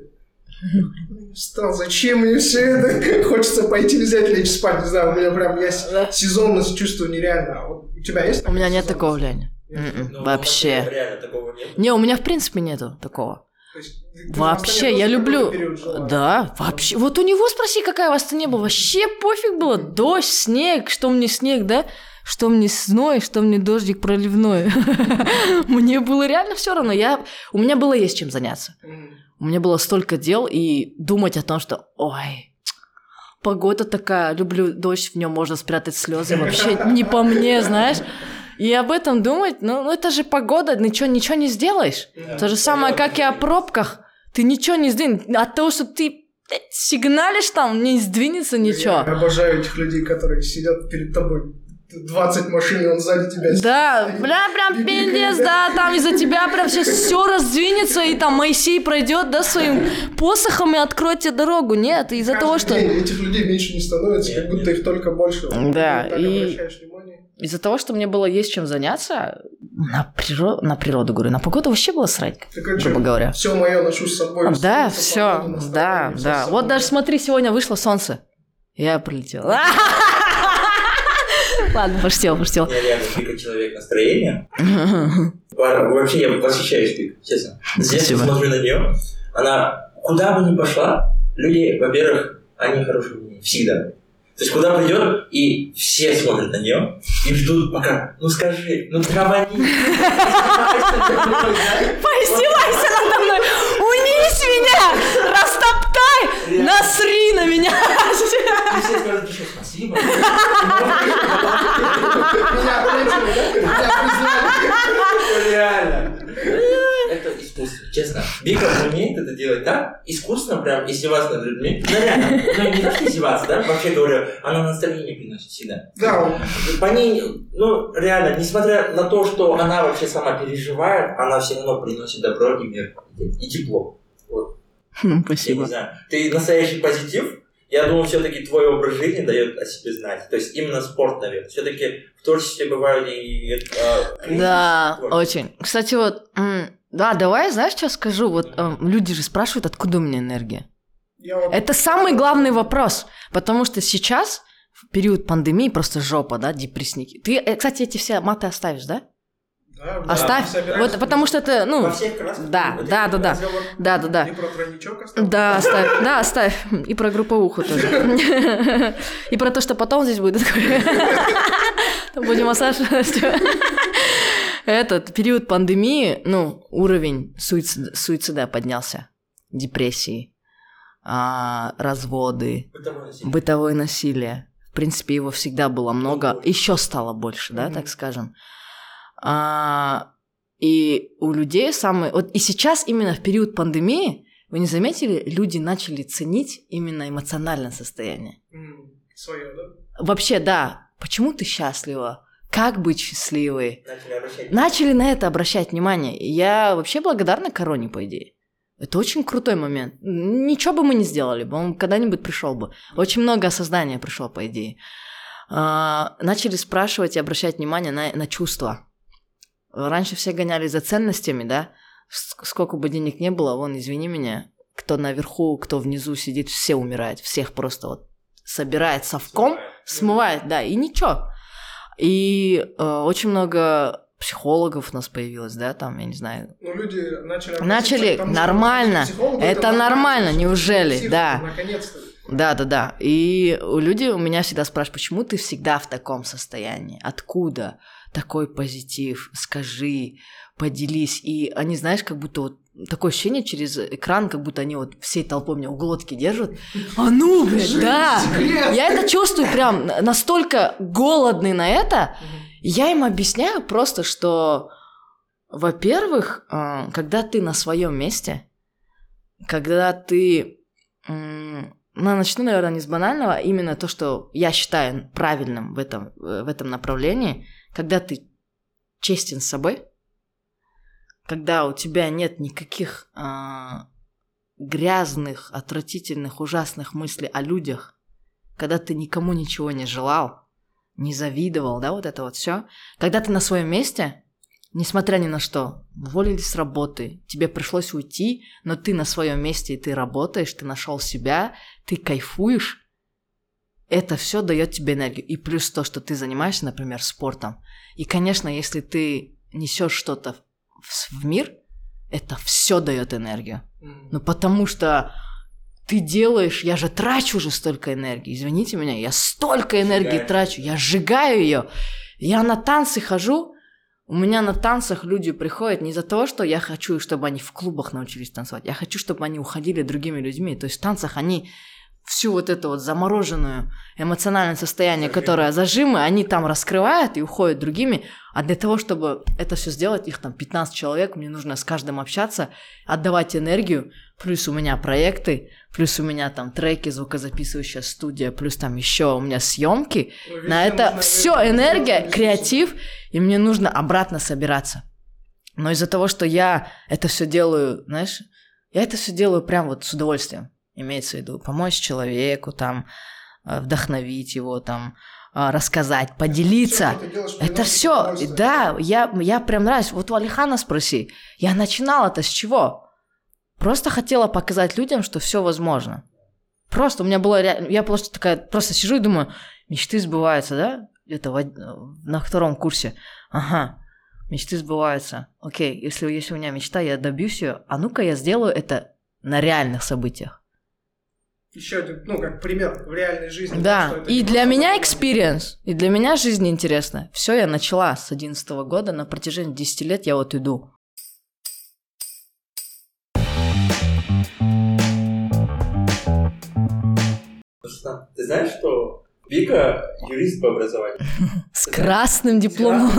Встал, зачем мне все это? Хочется пойти взять, лечь спать, не знаю, у меня прям есть сезонность чувствую нереально. А вот тебя есть? У меня нет такого влияния. Ну, Вообще. Реально такого нет. Не, у меня в принципе нету такого. Вообще, я люблю... Да, вообще. Вот у него спроси, какая у вас не было. Вообще пофиг было. Дождь, снег, что мне снег, да? Что мне сной, что мне дождик проливной. Мне было реально все равно. Я... У меня было есть чем заняться. У меня было столько дел, и думать о том, что, ой, погода такая, люблю дождь, в нем можно спрятать слезы, вообще не по мне, знаешь. И об этом думать, ну, ну это же погода, ничего, ничего не сделаешь. То же самое, как и о пробках. Ты ничего не сдвинешь. От того, что ты сигналишь там, не сдвинется ничего. Я обожаю этих людей, которые сидят перед тобой 20 машин, и он сзади тебя Да, стоит. бля, прям пиздец, да, там из-за тебя прям сейчас все раздвинется, и там Моисей пройдет, да, своим посохом и откроет тебе дорогу. Нет, из-за того, что... этих людей меньше не становится, как будто их только больше. Да, и из-за того, что мне было есть чем заняться, на, природу, на природу, говорю, на погоду вообще было срать, так, а грубо говоря. Все мое ношу с собой. Да, все, да, да. Вот даже смотри, сегодня вышло солнце. Я прилетела. Ладно, пошутил, пошутил. Я реально пика человек настроения. Вообще, я восхищаюсь пик, честно. Здесь я смотрю на нее. Она куда бы ни пошла, люди, во-первых, они хорошие всегда. То есть куда придет, и все смотрят на нее и ждут пока, ну скажи, ну травани. Поиздевайся надо мной, унись меня, растоптай, насри на меня. Спасибо. отметили, да? Меня Реально. Это искусство, честно. Вика умеет это делать так, искусственно прям издеваться над людьми. Ну реально, ну не что издеваться, да, вообще говорю, она настроение приносит всегда. Да, По ней, ну реально, несмотря на то, что она вообще сама переживает, она все равно приносит добро и мир, и тепло. Вот. Хм, Я не Спасибо. знаю. Ты настоящий позитив. Я думаю, все-таки твой образ жизни дает о себе знать. То есть именно спорт, наверное. Все-таки в творчестве бывают и э, Да, очень. Кстати, вот, м, да, давай, знаешь, что скажу? Вот э, люди же спрашивают, откуда у меня энергия. я вот- Это самый главный вопрос, потому что сейчас, в период пандемии, просто жопа, да, депрессники. Ты, э, кстати, эти все маты оставишь, да? Да, Оставь. собираюсь. Вот потому что это, ну, Во всех красках. да, Вот да, да, да. да, да, да. И про тройничок оставил? Да, оставь, да, оставь. И про групповуху тоже. И про то, что потом здесь будет. Будем массаж. Этот период пандемии, ну, уровень суицида, суицида поднялся. Депрессии, а, разводы, Бытовое насилие. бытовое насилие. В принципе, его всегда было много, еще стало больше, да, так скажем. А, и у людей самые... Вот и сейчас именно в период пандемии, вы не заметили, люди начали ценить именно эмоциональное состояние. Свое, да? Вообще, да, почему ты счастлива? Как быть счастливой? Начали обращать. Начали на это обращать внимание. Я вообще благодарна Короне, по идее. Это очень крутой момент. Ничего бы мы не сделали бы, он когда-нибудь пришел бы. Очень много осознания пришло, по идее. А, начали спрашивать и обращать внимание на, на чувства. Раньше все гонялись за ценностями, да? Сколько бы денег не было, вон, извини меня, кто наверху, кто внизу сидит, все умирают. Всех просто вот собирает совком, смывает, да, и ничего. И э, очень много психологов у нас появилось, да, там, я не знаю. Ну, люди начали... Начали, тому, нормально. Это нормально, неужели? псих, Да. Наконец-то. Да, да, да. И люди у меня всегда спрашивают, почему ты всегда в таком состоянии? Откуда такой позитив? Скажи, поделись. И они, знаешь, как будто вот такое ощущение через экран, как будто они вот всей толпой меня у глотки держат. А ну, блядь, да. Я это чувствую прям на- настолько голодный на это. Я им объясняю просто, что, во-первых, э, когда ты на своем месте, когда ты, ну, начну, наверное, не с банального, а именно то, что я считаю правильным в этом, э, в этом направлении, когда ты честен с собой, когда у тебя нет никаких а, грязных, отвратительных, ужасных мыслей о людях, когда ты никому ничего не желал, не завидовал, да, вот это вот все. Когда ты на своем месте, несмотря ни на что, уволили с работы, тебе пришлось уйти, но ты на своем месте, и ты работаешь, ты нашел себя, ты кайфуешь, это все дает тебе энергию. И плюс то, что ты занимаешься, например, спортом. И, конечно, если ты несешь что-то в, в мир, это все дает энергию. Ну, потому что ты делаешь, я же трачу уже столько энергии, извините меня, я столько энергии Сжигаешь. трачу, я сжигаю ее. Я на танцы хожу, у меня на танцах люди приходят не из-за того, что я хочу, чтобы они в клубах научились танцевать, я хочу, чтобы они уходили другими людьми. То есть в танцах они всю вот эту вот замороженную эмоциональное состояние, Зажимы. которое зажимы, они там раскрывают и уходят другими. А для того, чтобы это все сделать, их там 15 человек, мне нужно с каждым общаться, отдавать энергию, плюс у меня проекты, плюс у меня там треки, звукозаписывающая студия, плюс там еще у меня съемки. Ну, На это все энергия, креатив, и мне нужно обратно собираться. Но из-за того, что я это все делаю, знаешь, я это все делаю прям вот с удовольствием. Имеется в виду помочь человеку, там, э, вдохновить его, там, э, рассказать, поделиться. Делаешь, Это все, да, я, я прям нравлюсь. Вот у Алихана спроси, я начинала это с чего? Просто хотела показать людям, что все возможно. Просто у меня было, я просто такая, просто сижу и думаю, мечты сбываются, да? Од- на втором курсе. Ага, мечты сбываются. Окей, если, если у меня мечта, я добьюсь ее, а ну-ка я сделаю это на реальных событиях. Еще один, ну, как пример в реальной жизни. Да, что это и для меня experience, и для меня жизнь интересна. Все я начала с 11 года, на протяжении 10 лет я вот иду. Ты знаешь, что Вика юрист по образованию. С красным дипломом.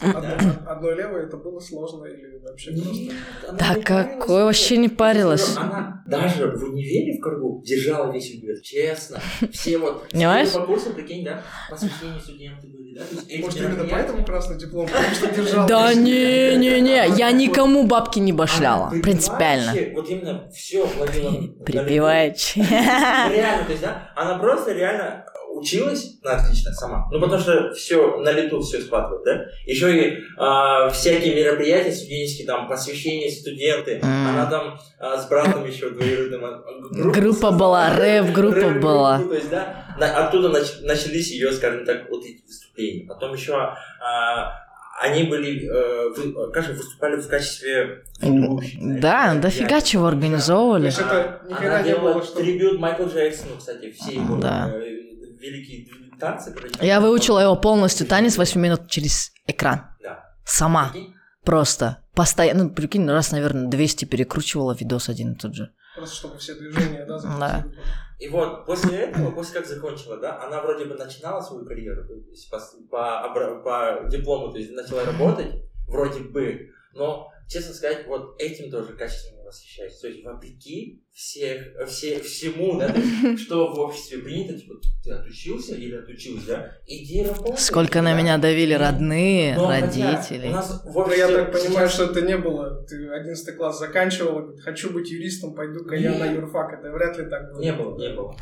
Одно левое это было сложно или вообще просто? Да какой вообще не парилась. Она даже в универе в Каргу держала весь универ, честно. Все вот... Понимаешь? По курсу, прикинь, да? Посвящение студенты были, да? Может, именно поэтому красный диплом, потому что держал. Да не-не-не, я никому бабки не башляла. Принципиально. Вот именно все ловила. Припеваючи. Реально, то есть, да, она просто реально училась на отлично сама. Ну, потому что все на лету все схватывает, да? Еще и а, всякие мероприятия студенческие, там, посвящение студенты. М. Она там а, с братом еще двоюродным. а, Группа была, да? рэп-группа Рэп-группу, была. То есть, да, на- оттуда нач- начались ее, скажем так, вот эти выступления. Потом еще а, они были, э, вы- кажется, выступали в качестве ведущих, знаешь, Да, мероприятий. дофига чего организовывали. никогда Она не делала было, что... трибют Майкл Джексону, кстати, все его Да. э, великие танцы. Я выучила его полностью танец 8 минут через экран. Да. Сама. Прикинь? Просто. Постоянно, ну, прикинь, раз, наверное, 200 перекручивала видос один и тот же. Просто чтобы все движения, да, Да. И вот после этого, после как закончила, да, она вроде бы начинала свою карьеру, то есть по, по, по диплому, то есть начала работать, вроде бы, но, честно сказать, вот этим тоже качественно восхищаюсь. То есть вопреки всех, все, всему, да, что в обществе принято, типа, ты отучился или отучилась, да, иди работай. Сколько на да. меня давили родные, но хотя родители. У нас в Ну, обществе я так понимаю, сейчас- что это не было. Ты 11 класс заканчивал, говорит, хочу быть юристом, пойду-ка я на юрфак. Это вряд ли так было. Не было, не было.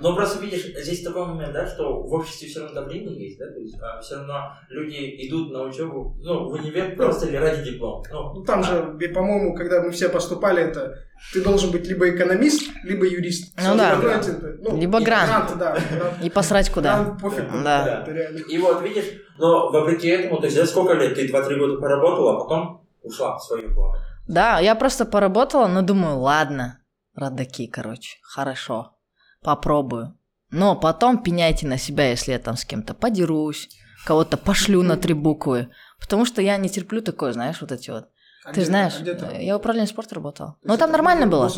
Но просто видишь, здесь такой момент, да, что в обществе все равно давление есть, да, то есть все равно люди идут на учебу, ну, в универ просто или ради диплома. Ну, Ну, там же, и, по-моему, когда мы все поступали, это ты должен быть либо экономист, либо юрист. Ну да. остальное это, ну, Либо и грант. да. грант. И посрать куда. Грант пофиг. Да. И вот, видишь, но вопреки этому, то есть за сколько лет ты 2-3 года поработала, а потом ушла в свое плавание. Да, я просто поработала, но думаю, ладно, родаки, короче, хорошо, попробую. Но потом пеняйте на себя, если я там с кем-то подерусь, кого-то пошлю на три буквы. Потому что я не терплю такое, знаешь, вот эти вот. А Ты где- знаешь, а где работал? я в управлении спорта Но есть там нормально было.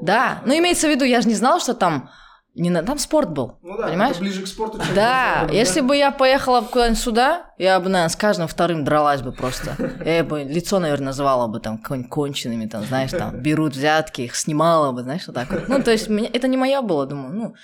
Да, ну имеется в виду, я же не знала, что там не на... там спорт был. Ну да, понимаешь? ближе к спорту, чем Да, госорган, если бы я поехала куда-нибудь сюда, я бы, наверное, с каждым вторым дралась бы просто. Я бы лицо, наверное, называла бы там какой-нибудь конченными, там, знаешь, там, берут взятки, их снимала бы, знаешь, вот так вот. Ну, то есть, меня- это не моя было, думаю, ну.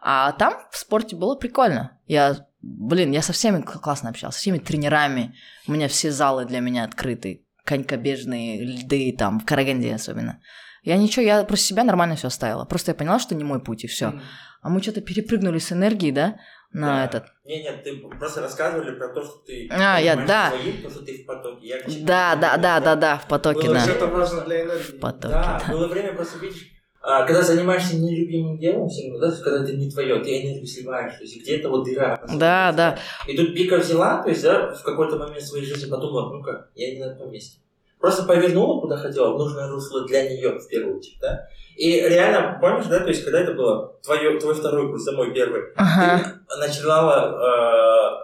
А там в спорте было прикольно. Я, блин, я со всеми к- классно общался, со всеми тренерами. У меня все залы для меня открыты. Конькобежные, льды, там, в Караганде особенно. Я ничего, я просто себя нормально все оставила. Просто я поняла, что не мой путь, и все. М. А мы что-то перепрыгнули с энергии, да, на Да. этот. Не, нет, ты просто рассказывали про то, что ты... А, я- да. своим, то, что ты в потоке. Я, честно, Да, да, да, да, да, в потоке, Было да. это важно для энергии. В потоке, Да, да. было время, просто видишь, а, когда занимаешься нелюбимым делом, все равно, да, то есть когда это не твое, ты энергию сливаешь, то есть где-то вот дыра. Да, да. И тут Бика взяла, то есть, да, в какой-то момент своей жизни подумала, ну-ка, я не на том месте. Просто повернула, куда хотела, в нужное русло для нее, в первую очередь, да. И реально, помнишь, да, то есть, когда это было, твое, твой второй курс, мой первый, Ага. ты начинала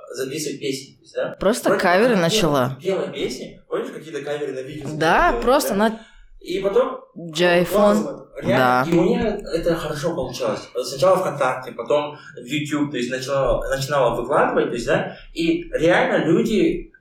э, записывать песни, то есть, да. Просто Вроде каверы начала. Пела, пела песни, помнишь, какие-то каверы на видео? Да, делала, просто да? на И потом Джайфон. Реально, Да. И у меня это хорошо получалось. Сначала ВКонтакте, потом в YouTube, то есть начинала, начинала выкладывать, то есть, да, и реально люди,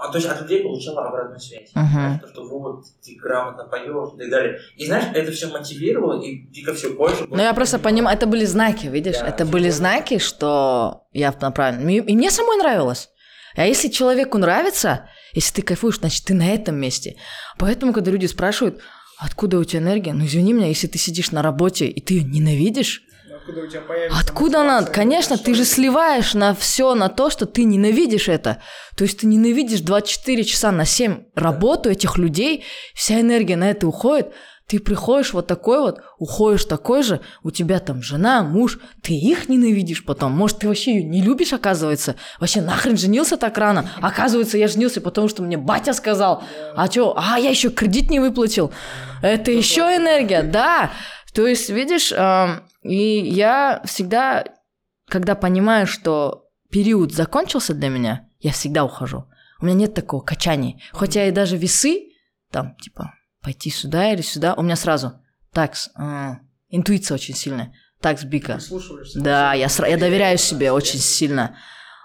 а, то есть от людей получала обратную связь. Знаешь, то, что вот, ты грамотно поешь и так далее. И знаешь, это все мотивировало, и дико все больше. Ну, я просто понимаю, это были знаки, видишь? Да, это были понял. знаки, что я на правильном... И и мне самой нравилось. А если человеку нравится, если ты кайфуешь, значит, ты на этом месте. Поэтому, когда люди спрашивают, откуда у тебя энергия? Ну, извини меня, если ты сидишь на работе, и ты ее ненавидишь, Откуда у тебя появится Откуда она? Конечно, ты же сливаешь на все, на то, что ты ненавидишь это. То есть ты ненавидишь 24 часа на 7 работу этих людей, вся энергия на это уходит. Ты приходишь вот такой вот, уходишь такой же, у тебя там жена, муж, ты их ненавидишь потом. Может, ты вообще ее не любишь, оказывается? Вообще нахрен женился так рано? Оказывается, я женился, потому что мне батя сказал. А что? А, я еще кредит не выплатил. Это еще энергия, да. То есть, видишь, и я всегда, когда понимаю, что период закончился для меня, я всегда ухожу. У меня нет такого качания. Хотя и даже весы, там, типа, пойти сюда или сюда, у меня сразу, так, с- а, интуиция очень сильная. Так, Бика. Да, я, сра- я доверяю себе очень сильно.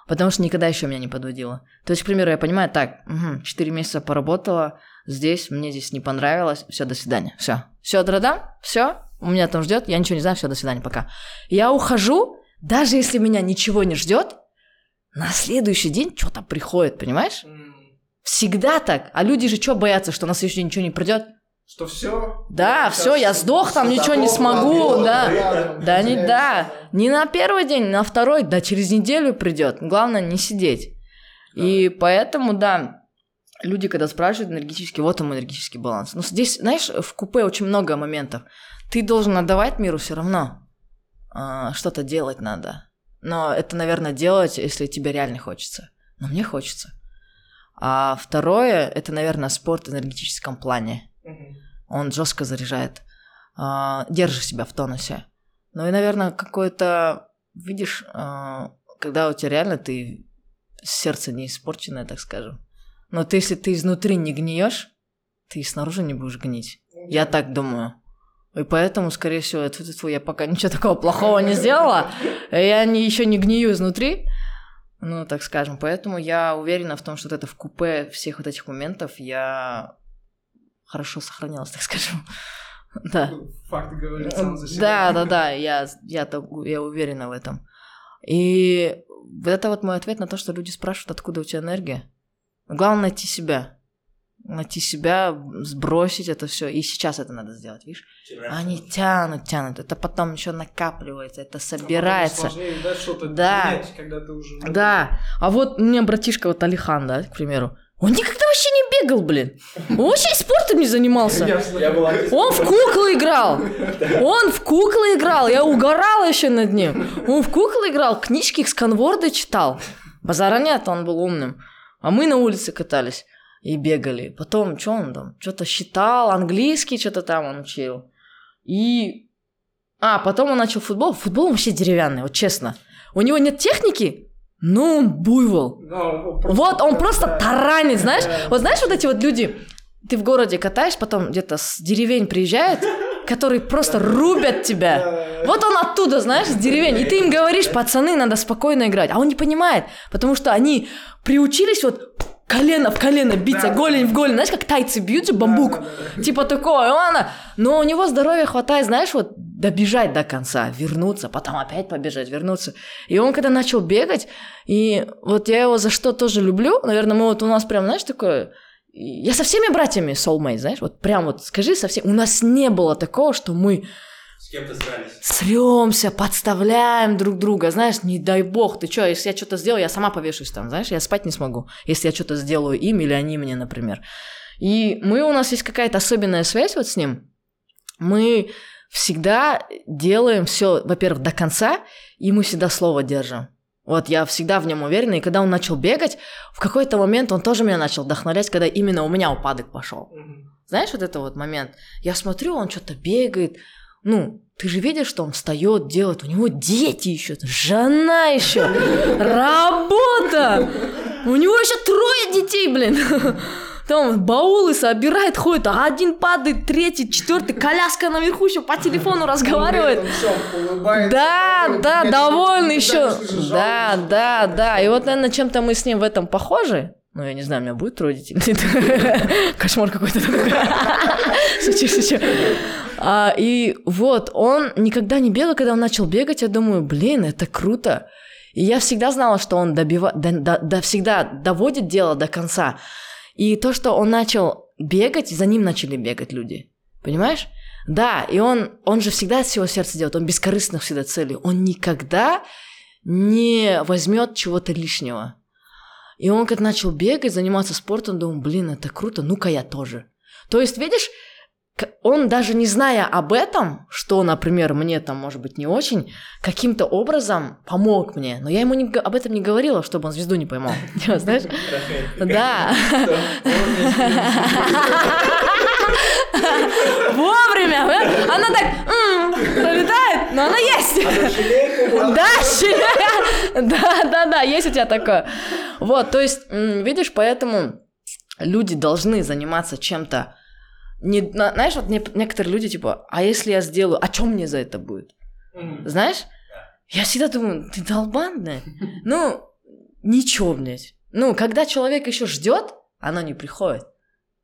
Потому что никогда еще меня не подводило. То есть, к примеру, я понимаю, так, угу, 4 месяца поработала здесь, мне здесь не понравилось, все, до свидания, все. Все, драдан, все, у меня там ждет, я ничего не знаю, все, до свидания, пока. Я ухожу, даже если меня ничего не ждет, на следующий день что-то приходит, понимаешь? Всегда так. А люди же что боятся, что на следующий день ничего не придет? Что все? Да, все, я сдох, там ничего не смогу, да. Да, не, да, не на первый день, на второй, да через неделю придет. Главное не сидеть. И поэтому, да, люди, когда спрашивают энергетический, вот он энергетический баланс. Но здесь, знаешь, в купе очень много моментов. Ты должен отдавать миру все равно. А, Что-то делать надо. Но это, наверное, делать, если тебе реально хочется. Но мне хочется. А второе, это, наверное, спорт в энергетическом плане он жестко заряжает, а, держишь себя в тонусе. Ну и, наверное, какое-то, видишь, а, когда у тебя реально ты сердце не испорченное, так скажем. Но ты, если ты изнутри не гниешь, ты и снаружи не будешь гнить. Я так думаю. И поэтому, скорее всего, это, это, я пока ничего такого плохого не сделала. Я не, еще не гнию изнутри. Ну, так скажем. Поэтому я уверена в том, что вот это в купе всех вот этих моментов я хорошо сохранялась, так скажем. Да. Ну, Факт говорит сам за себя. Да, да, да, я, я, я уверена в этом. И вот это вот мой ответ на то, что люди спрашивают, откуда у тебя энергия. Главное найти себя. Найти себя, сбросить это все. И сейчас это надо сделать, видишь? Они тянут, тянут. Это потом еще накапливается, это А собирается. Сложнее, да, что-то Да. менять, когда ты уже... Да. А вот у меня братишка вот Алихан, да, к примеру. Он никогда вообще не бегал, блин. Он вообще спортом не занимался. Он в куклы играл. Он в куклы играл. Я угорала еще над ним. Он в куклы играл, книжки сканворды читал. Базара нет, он был умным. А мы на улице катались и бегали. Потом, что он там? Что-то считал, английский что-то там он учил. И... А, потом он начал футбол. Футбол вообще деревянный, вот честно. У него нет техники, но он буйвол. Ну, Вот он просто таранит, знаешь? Вот знаешь вот эти вот люди, ты в городе катаешь, потом где-то с деревень приезжают, которые просто рубят тебя. Вот он оттуда, знаешь, с деревень. И ты им говоришь, пацаны, надо спокойно играть. А он не понимает, потому что они приучились вот колено в колено биться, Да. голень в голень. Знаешь, как тайцы бьют же бамбук. Да, да, да. Типа такое, ладно. Но у него здоровья хватает, знаешь, вот добежать до конца, вернуться, потом опять побежать, вернуться. И он когда начал бегать, и вот я его за что тоже люблю, наверное, мы вот у нас прям, знаешь, такое... Я со всеми братьями soulmate, знаешь, вот прям вот скажи со всеми. У нас не было такого, что мы С кем-то срались. сремся, подставляем друг друга, знаешь, не дай бог, ты что, если я что-то сделаю, я сама повешусь там, знаешь, я спать не смогу, если я что-то сделаю им или они мне, например. И мы, у нас есть какая-то особенная связь вот с ним, мы всегда делаем все, во-первых, до конца, и мы всегда слово держим. Вот я всегда в нем уверена, и когда он начал бегать, в какой-то момент он тоже меня начал вдохновлять, когда именно у меня упадок пошел. Знаешь, вот это вот момент. Я смотрю, он что-то бегает. Ну, ты же видишь, что он встает, делает. У него дети еще, жена еще, работа. У него еще трое детей, блин. Там баулы собирает, ходит, а один падает, третий, четвертый, коляска наверху еще по телефону разговаривает. Он всё, улыбается, Да, да, тебе- еще. Да, да, да. И вот, наверное, чем-то мы с ним в этом похожи. Ну, я не знаю, у меня будет детей. Кошмар какой-то. Шучу, шучу. А, И вот, он никогда не бегал, когда он начал бегать, я думаю, блин, это круто. И я всегда знала, что он добива... до- до- до- всегда доводит дело до конца. И то, что он начал бегать, за ним начали бегать люди. Понимаешь? Да, и он, он же всегда от всего сердца делает, он бескорыстных всегда целей. Он никогда не возьмет чего-то лишнего. И он как начал бегать, заниматься спортом, думал, блин, это круто, ну-ка я тоже. То есть, видишь, он даже не зная об этом, что, например, мне там, может быть, не очень, каким-то образом помог мне. Но я ему не об этом не говорила, чтобы он звезду не поймал. Знаешь? Да. Вовремя. Она так пролетает, но она есть. Да, щеля. Да, да, да, есть у тебя такое. Вот, то есть, видишь, поэтому люди должны заниматься чем-то. Не, на- знаешь, вот не- некоторые люди типа, а если я сделаю, а что мне за это будет? Знаешь? Я всегда думаю, ты долбанная. Ну, ничего, блядь. Ну, когда человек еще ждет, оно не приходит.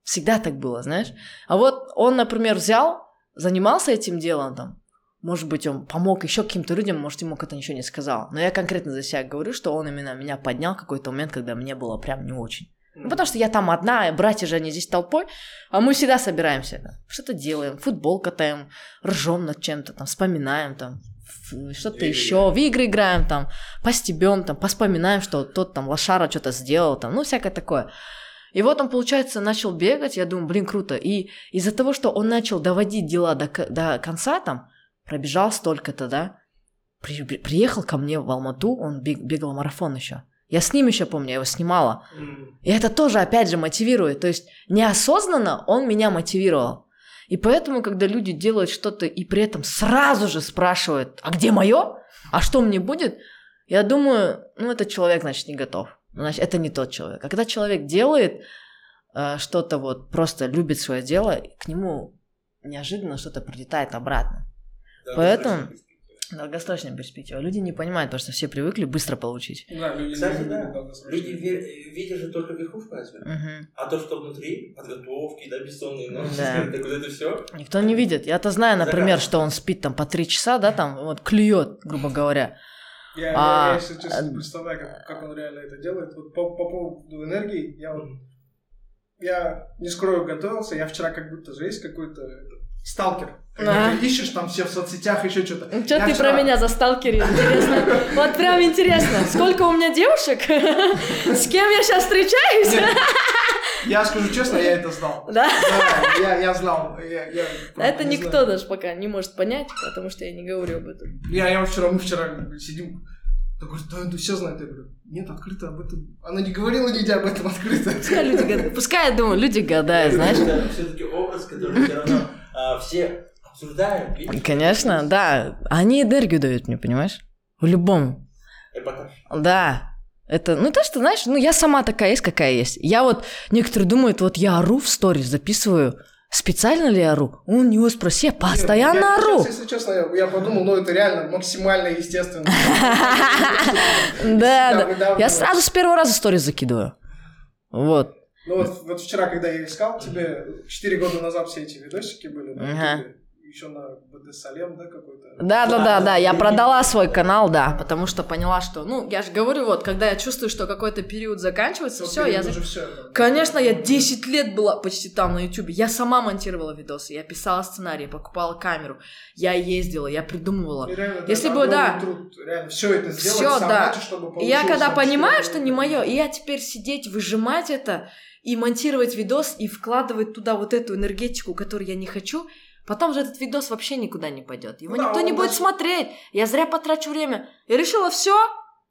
Всегда так было, знаешь? А вот он, например, взял, занимался этим делом там, может быть, он помог еще каким-то людям, может, ему кто-то ничего не сказал. Но я конкретно за себя говорю, что он именно меня поднял в какой-то момент, когда мне было прям не очень. Ну, потому что я там одна, братья же они здесь толпой, а мы всегда собираемся, что-то делаем, футбол катаем, ржем над чем-то, там, вспоминаем, там, что-то еще, в игры играем, там, постебем, там, поспоминаем, что тот там лошара что-то сделал, там, ну, всякое такое. И вот он, получается, начал бегать, я думаю, блин, круто. И из-за того, что он начал доводить дела до, до конца, там, пробежал столько-то, да, при- приехал ко мне в Алмату, он бег- бегал марафон еще. Я с ним еще помню, я его снимала. И это тоже, опять же, мотивирует. То есть неосознанно он меня мотивировал. И поэтому, когда люди делают что-то и при этом сразу же спрашивают, а где мое? А что мне будет? Я думаю, ну, этот человек, значит, не готов. Значит, это не тот человек. А когда человек делает э, что-то вот, просто любит свое дело, к нему неожиданно что-то прилетает обратно. Да, Поэтому- перспектива. Долгосрочная перспектива. Люди не понимают, потому что все привыкли быстро получить. Да, люди Кстати, да. Люди ве- видят же только верхушку айсберга. Мгм. А то, что внутри, подготовки, да, бессонные ночи, Да. так вот это все. Никто не видит. Я-то знаю, например, Заказ. что он спит там по три часа, да, там вот клюет, грубо говоря. Я, А, я, если честно, а- не представляю, как, как он реально это делает. Вот по, по поводу энергии, я вот, я не скрою, готовился, я вчера как будто же есть какой-то сталкер. Когда Ага. ты ищешь там все в соцсетях, еще что-то. Что Я ты вчера- про меня за сталкерил? Интересно. Вот прям интересно. Сколько у меня девушек? С кем я сейчас встречаюсь? Нет, Я скажу честно, я это знал. Да? Да, я, я знал. Я, я Это не никто знаю. даже пока не может понять, потому что я не говорю об этом. Я, я вчера, мы вчера сидим, такой, да, ну все знают. Я говорю, нет, открыто об этом. Она не говорила нигде об этом открыто. Пускай люди гадают. Пускай, я думаю, люди гадают, знаешь. Это все-таки образ, который все равно а, все обсуждаем. видишь? Конечно, да. Они энергию дают мне, понимаешь? В любом. Эпатаж. Да. Это, ну, то, что, знаешь, ну, я сама такая есть, какая есть. Я вот, некоторые думают, вот я ору в сторис, записываю. Специально ли ору? У него спроси, я постоянно Нет, я ору. сейчас, если честно, я, я подумал, ну это реально максимально естественно. Да, да. Я сразу с первого раза сторис закидываю. Вот. Ну вот, вот вчера, когда я искал тебе, 4 года назад все эти видосики были Ага. Еще на БД Салем, да, какой-то? Да, да, да, да. Я продала свой канал, да, потому что поняла, что, ну, я же говорю, вот, когда я чувствую, что какой-то период заканчивается, Вот все, я всё. Конечно, я 10 лет была почти там на Ютубе. Я сама монтировала видосы, я писала сценарий, покупала камеру, я ездила, я придумывала. Реально, Если бы, да. труд, реально, все это сделать сама, да. чтобы я когда понимаю, что не мое, и я теперь сидеть, выжимать это и монтировать видос и вкладывать туда вот эту энергетику, которую я не хочу, потом же этот видос вообще никуда не пойдет. Его Ну да, никто не будет даже- смотреть. Я зря потрачу время. Я решила все.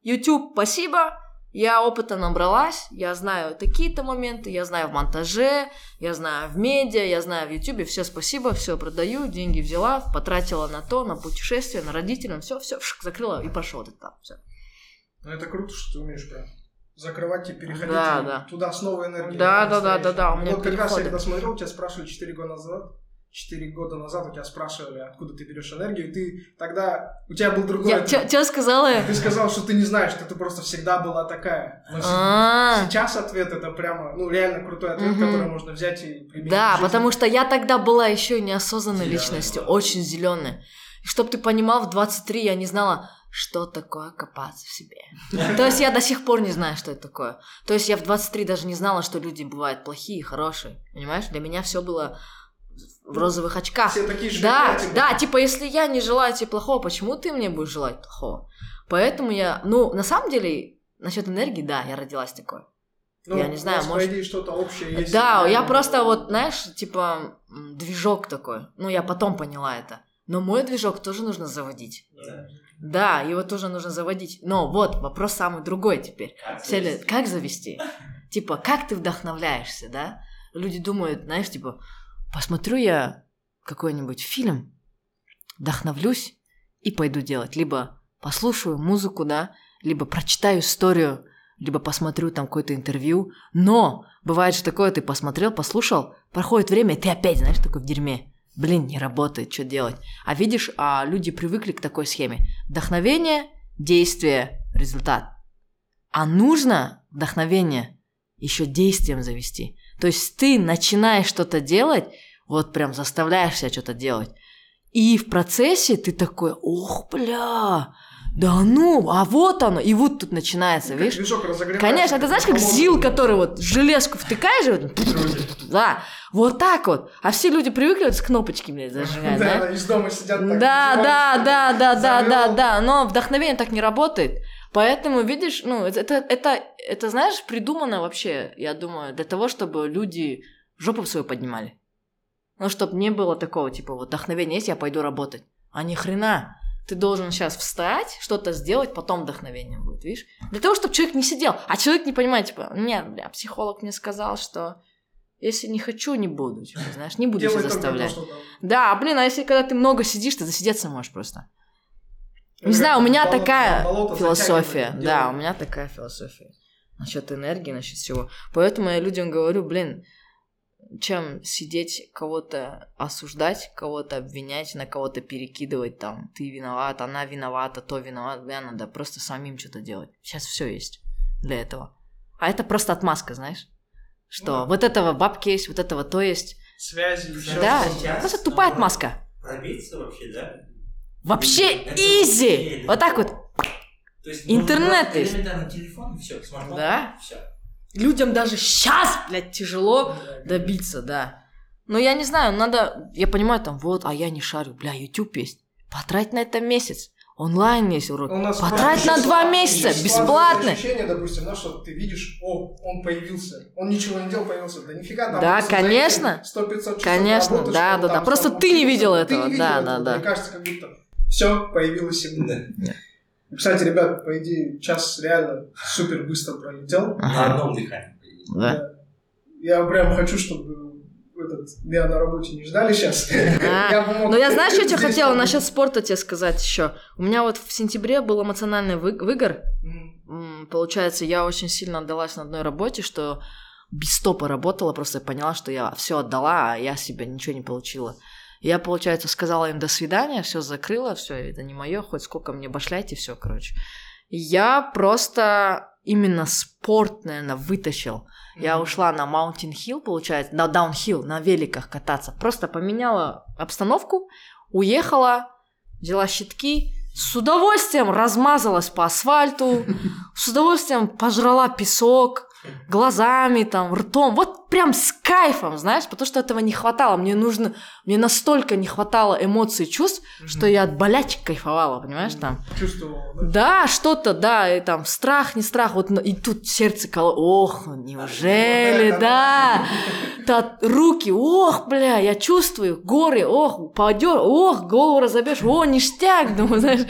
YouTube, спасибо. Я опыта набралась, я знаю такие-то моменты, я знаю в монтаже, я знаю в медиа, я знаю в Ютубе, все спасибо, все продаю, деньги взяла, потратила на то, на путешествие, на родителям, все, все, закрыла и пошел этот этап, все. Ну это круто, что ты умеешь прям закрывать и переходить Да, и да. туда с новой энергией. Да, да, да, да, да, у меня Вот как раз я когда смотрел, тебя спрашивали 4 года назад, 4 года назад у тебя спрашивали, откуда ты берешь энергию, и ты тогда, у тебя был другой Я что сказала? Ты сказал, что ты не знаешь, что ты просто всегда была такая. Но А, сейчас ответ это прямо, ну, реально крутой ответ, который можно взять и применить. Да, потому что я тогда была еще неосознанной Зелёная личностью, очень зеленой. Чтоб ты понимал, в 23 я не знала, что такое копаться в себе. То есть я до сих пор не знаю, что это такое. То есть я в 23 даже не знала, что люди бывают плохие и хорошие. Понимаешь? Для меня все было в розовых очках. Все такие же. Да, типа. да, типа, если я не желаю тебе плохого, почему ты мне будешь желать плохого? Поэтому я, ну, на самом деле, насчет энергии, да, я родилась такой. Ну, я не знаю, у нас, может- по идее, что-то общее есть. Да, я просто вот, знаешь, типа, движок такой. Ну, я потом поняла это. Но мой движок тоже нужно заводить. Да. Да, его тоже нужно заводить. Но вот, вопрос самый другой теперь. Как Все ли- завести? как завести? Типа, как ты вдохновляешься, да? Люди думают, знаешь, типа, посмотрю я какой-нибудь фильм, вдохновлюсь и пойду делать. Либо послушаю музыку, да, либо прочитаю историю, либо посмотрю там какое-то интервью. Но бывает же такое, ты посмотрел, послушал, проходит время, и ты опять, знаешь, такой в дерьме. блин, не работает, что делать. А видишь, а люди привыкли к такой схеме. Вдохновение, действие, результат. А нужно вдохновение еще действием завести. То есть ты начинаешь что-то делать, вот прям заставляешь себя что-то делать. И в процессе ты такой, ох, бля, да ну, а вот оно, и вот тут начинается, Как видишь? движок Конечно, это знаешь, как. ЗИЛ, который вот железку втыкаешь, и вот, да, вот так вот. А все люди привыкли вот с кнопочки, блядь, зажигать, да? Да, из дома сидят так. Да, да, да, да, да, да, да, но вдохновение так не работает. Поэтому, видишь, ну, это, это, это, это, знаешь, придумано вообще, я думаю, для того, чтобы люди жопу свою поднимали. Ну, чтобы не было такого, типа, вот вдохновение есть, я пойду работать. А ни хрена. Ты должен сейчас встать, что-то сделать, потом вдохновение будет, видишь? Для того, чтобы человек не сидел. А человек не понимает, типа, нет, бля, психолог мне сказал, что если не хочу, не буду, типа, знаешь, не буду себя только то, заставлять. что. Да, блин, а если когда ты много сидишь, ты засидеться можешь просто. Не знаю, у меня болото- такая болото философия. Да, у меня такая философия. Насчет энергии, насчет всего. Поэтому я людям говорю, блин, чем сидеть, кого-то осуждать, кого-то обвинять, на кого-то перекидывать, там, ты виноват, она виновата, то виноват, бля, надо просто самим что-то делать. Сейчас все есть для этого. А это просто отмазка, знаешь? Что Ну да. вот этого бабки есть, вот этого то есть. Связи, Да, просто тупая отмазка. Пробиться вообще, да? Вообще Это изи! Вот так вот. То есть Интернет есть. элементарно телефон, все, смартфон, Да. все. Людям даже сейчас, блядь, тяжело добиться, да. Но я не знаю, надо... Я понимаю, там, вот, а я не шарю. Бля, YouTube есть. Потрать на это месяц. Онлайн есть урок. Потрать на два месяца, бесплатно. ощущение, допустим, да, что ты видишь, о, он появился, он ничего не делал, появился, да нифига там. Да, конечно. эти 100-500 часов Конечно, работы, да, да, да. там Просто ты не видел ты этого, не да, видел да, этого. да. Мне кажется, как будто все появилось и было. Да. Кстати, ребят, по идее, час реально супер быстро пролетел. На одном дыхании. Да. Я прям хочу, чтобы этот, меня на работе не ждали сейчас. А, Но я знаешь, что я тебе хотела насчет спорта тебе сказать еще? У меня вот в сентябре был эмоциональный вы- выгор. М, Получается, я очень сильно отдалась на одной работе, что без стопа работала, просто я поняла, что я все отдала, а я себе ничего не получила. Я, получается, сказала им до свидания, все закрыла, все, это не мое, хоть сколько мне башляйте, все, короче. Я просто именно спорт, наверное, вытащил. Я ушла на Mountain Hill, получается, на Downhill, на великах кататься. Просто поменяла обстановку, уехала, взяла щитки, с удовольствием размазалась по асфальту, с удовольствием пожрала песок, глазами там, ртом. Вот прям с кайфом, знаешь, потому что этого не хватало. Мне нужно, мне настолько не хватало эмоций, чувств, что я от болячек кайфовала, понимаешь, там. Чувствовал, да? Да, что-то, да, и там страх, не страх, вот и тут сердце коло... Ох, неужели, да? Та, руки, ох, бля, я чувствую, горы, ох, падёр, ох, голову разобьешь, о, ништяк, думаю, знаешь,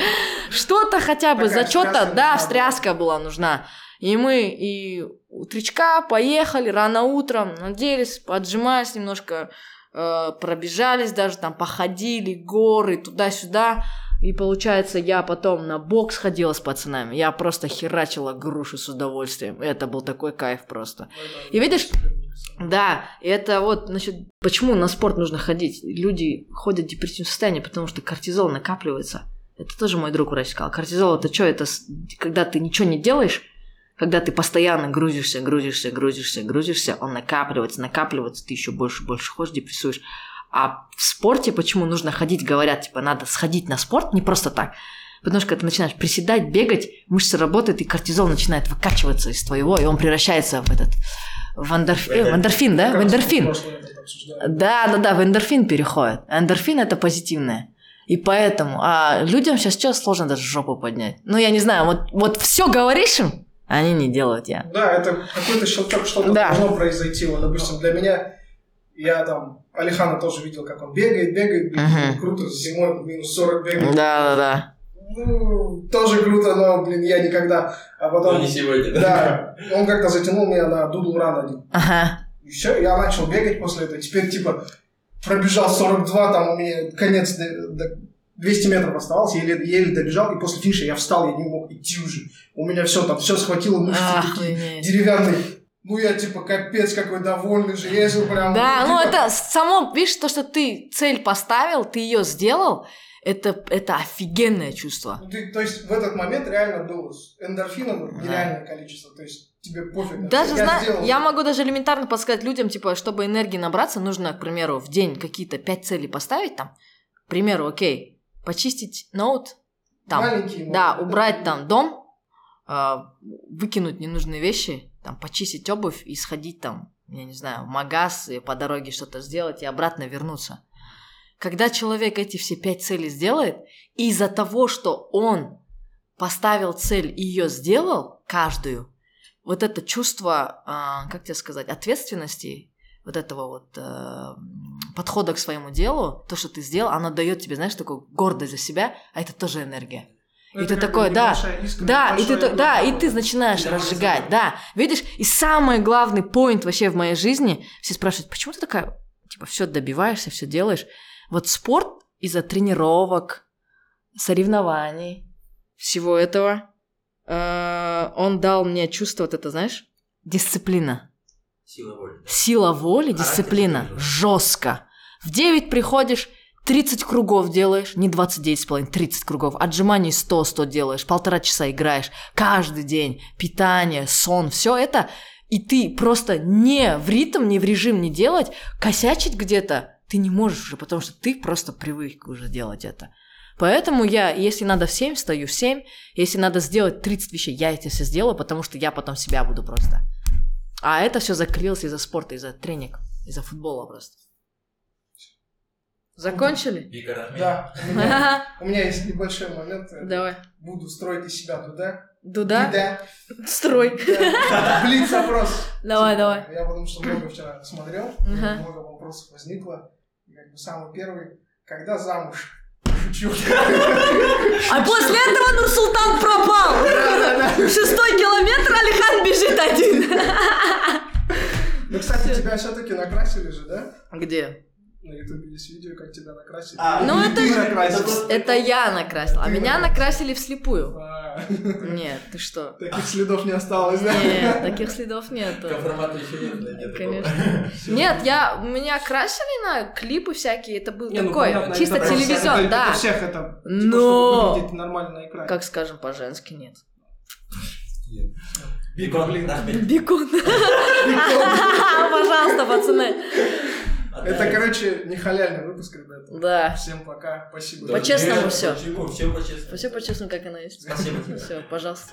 что-то хотя бы, зачета, да, встряска была нужна. И мы и утречка поехали рано утром, наделись, поджимались немножко, э, пробежались даже там, походили, горы, туда-сюда. И получается, я потом на бокс ходила с пацанами. Я просто херачила груши с удовольствием. Это был такой кайф просто. И видишь, Да, это вот, значит, почему на спорт нужно ходить? Люди ходят в депрессивном состоянии, потому что кортизол накапливается. Это тоже мой друг врач сказал. Кортизол это что? Это когда ты ничего не делаешь, когда ты постоянно грузишься, грузишься, грузишься, грузишься, он накапливается, накапливается, ты еще больше, больше ходишь, депрессуешь. А в спорте почему нужно ходить, говорят, типа, надо сходить на спорт, не просто так. Потому что когда ты начинаешь приседать, бегать, мышцы работают, и кортизол начинает выкачиваться из твоего, и он превращается в этот, в, эндорф- э, в эндорфин, да? В эндорфин. Да, да, да, в эндорфин переходит. Эндорфин это позитивное. И поэтому, а людям сейчас что сложно даже жопу поднять. Ну, я не знаю, вот, вот все говоришь им, они не делают я. Да, это какой-то щелчок, что-то Да. должно произойти. Вот, допустим, для меня, я там, Алихана тоже видел, как он бегает, бегает, блин, Мгм. круто, зимой минус 40 бегает. Да, да, да. Ну, тоже круто, но, блин, я никогда. А Но потом, не сегодня, да? да, он как-то затянул меня на дудл ран один. Ага. И все, я начал бегать после этого. Теперь, типа, пробежал 42, там у меня конец, до- до 200 метров оставался, еле, еле добежал, и после финиша я встал, я не мог идти уже. У меня все там, все схватило, мышцы такие Охренеть. деревянные. ну я типа капец какой довольный же, я же прям... Да, ну, ну типа, это само, видишь, то, что ты цель поставил, ты ее сделал, это, это офигенное чувство. ну, ты- то есть в этот момент реально было с эндорфином Да. нереальное количество, то есть тебе пофиг. Даже всё, зна- сделал. я могу даже элементарно подсказать людям, типа, чтобы энергии набраться, нужно, к примеру, в день какие-то пять целей поставить там. К примеру, окей, почистить ноут, там, Маленькие, но- да, убрать там дом, а, выкинуть ненужные вещи, там, почистить обувь и сходить там, я не знаю, в магаз и по дороге что-то сделать и обратно вернуться. Когда человек эти все пять целей сделает, из-за того, что он поставил цель и ее сделал, каждую, вот это чувство, а, как тебе сказать, ответственности, вот этого вот э, подхода к своему делу, то, что ты сделал, оно дает тебе, знаешь, такую гордость за себя, а это тоже энергия. Ну, и это ты как бы такой, да, искра, Да, и ты, да, и ты начинаешь Ты давай разжигать, да. Видишь, и самый главный поинт вообще в моей жизни, все спрашивают, почему ты такая, типа, все добиваешься, все делаешь. Вот спорт из-за тренировок, соревнований, всего этого, э, он дал мне чувство вот это, знаешь, дисциплина. Сила воли. Сила воли, дисциплина. тоже. Жестко. В 9 приходишь, 30 кругов делаешь, не 29,5, 30 кругов. Отжиманий 100, 100 делаешь, полтора часа играешь. Каждый день. Питание, сон, все это. И ты просто не в ритм, не в режим не делать, косячить где-то ты не можешь уже, потому что ты просто привык уже делать это. Поэтому я, если надо в 7, встаю в 7. Если надо сделать 30 вещей, я это все сделаю, потому что я потом себя буду просто. А это все закрылось из-за спорта, из-за тренинг, из-за футбола просто. Закончили? Да, у меня, у меня есть небольшой момент. Давай. Буду строить из себя туда. Дуда? Да. Строй. Блиц опрос. Давай, давай. Я потому что много вчера смотрел, много вопросов возникло. И как бы самый первый, когда замуж? Шучу. А после этого Нурсултан пропал. Шестой километр Алихан бежит один. Ну, кстати, тебя все-таки накрасили же, да? Где? На ютубе есть видео, как тебя накрасили. А, Ну, это ты же- накрасился? Это я накрасила, а Ты меня накрасили вслепую. А, Нет, ты что? Таких следов не осталось, да? Нет, таких следов нету. Конформата еще нет, да, нет. Конечно. Нет, я меня красили на клипы всякие, это был Не, ну, такой, понятно, чисто это телевизион, это- да. Это всех это, типа, Но- нормально на экране. Как скажем по-женски, нет. Блин. Рахмет. Бекон. Пожалуйста, пацаны. Это, короче, не халяльный выпуск, ребята. Да. Всем пока, спасибо. По-честному. Почему? Все по-честному. Все по-честному, как оно есть. Спасибо тебе. Все, пожалуйста.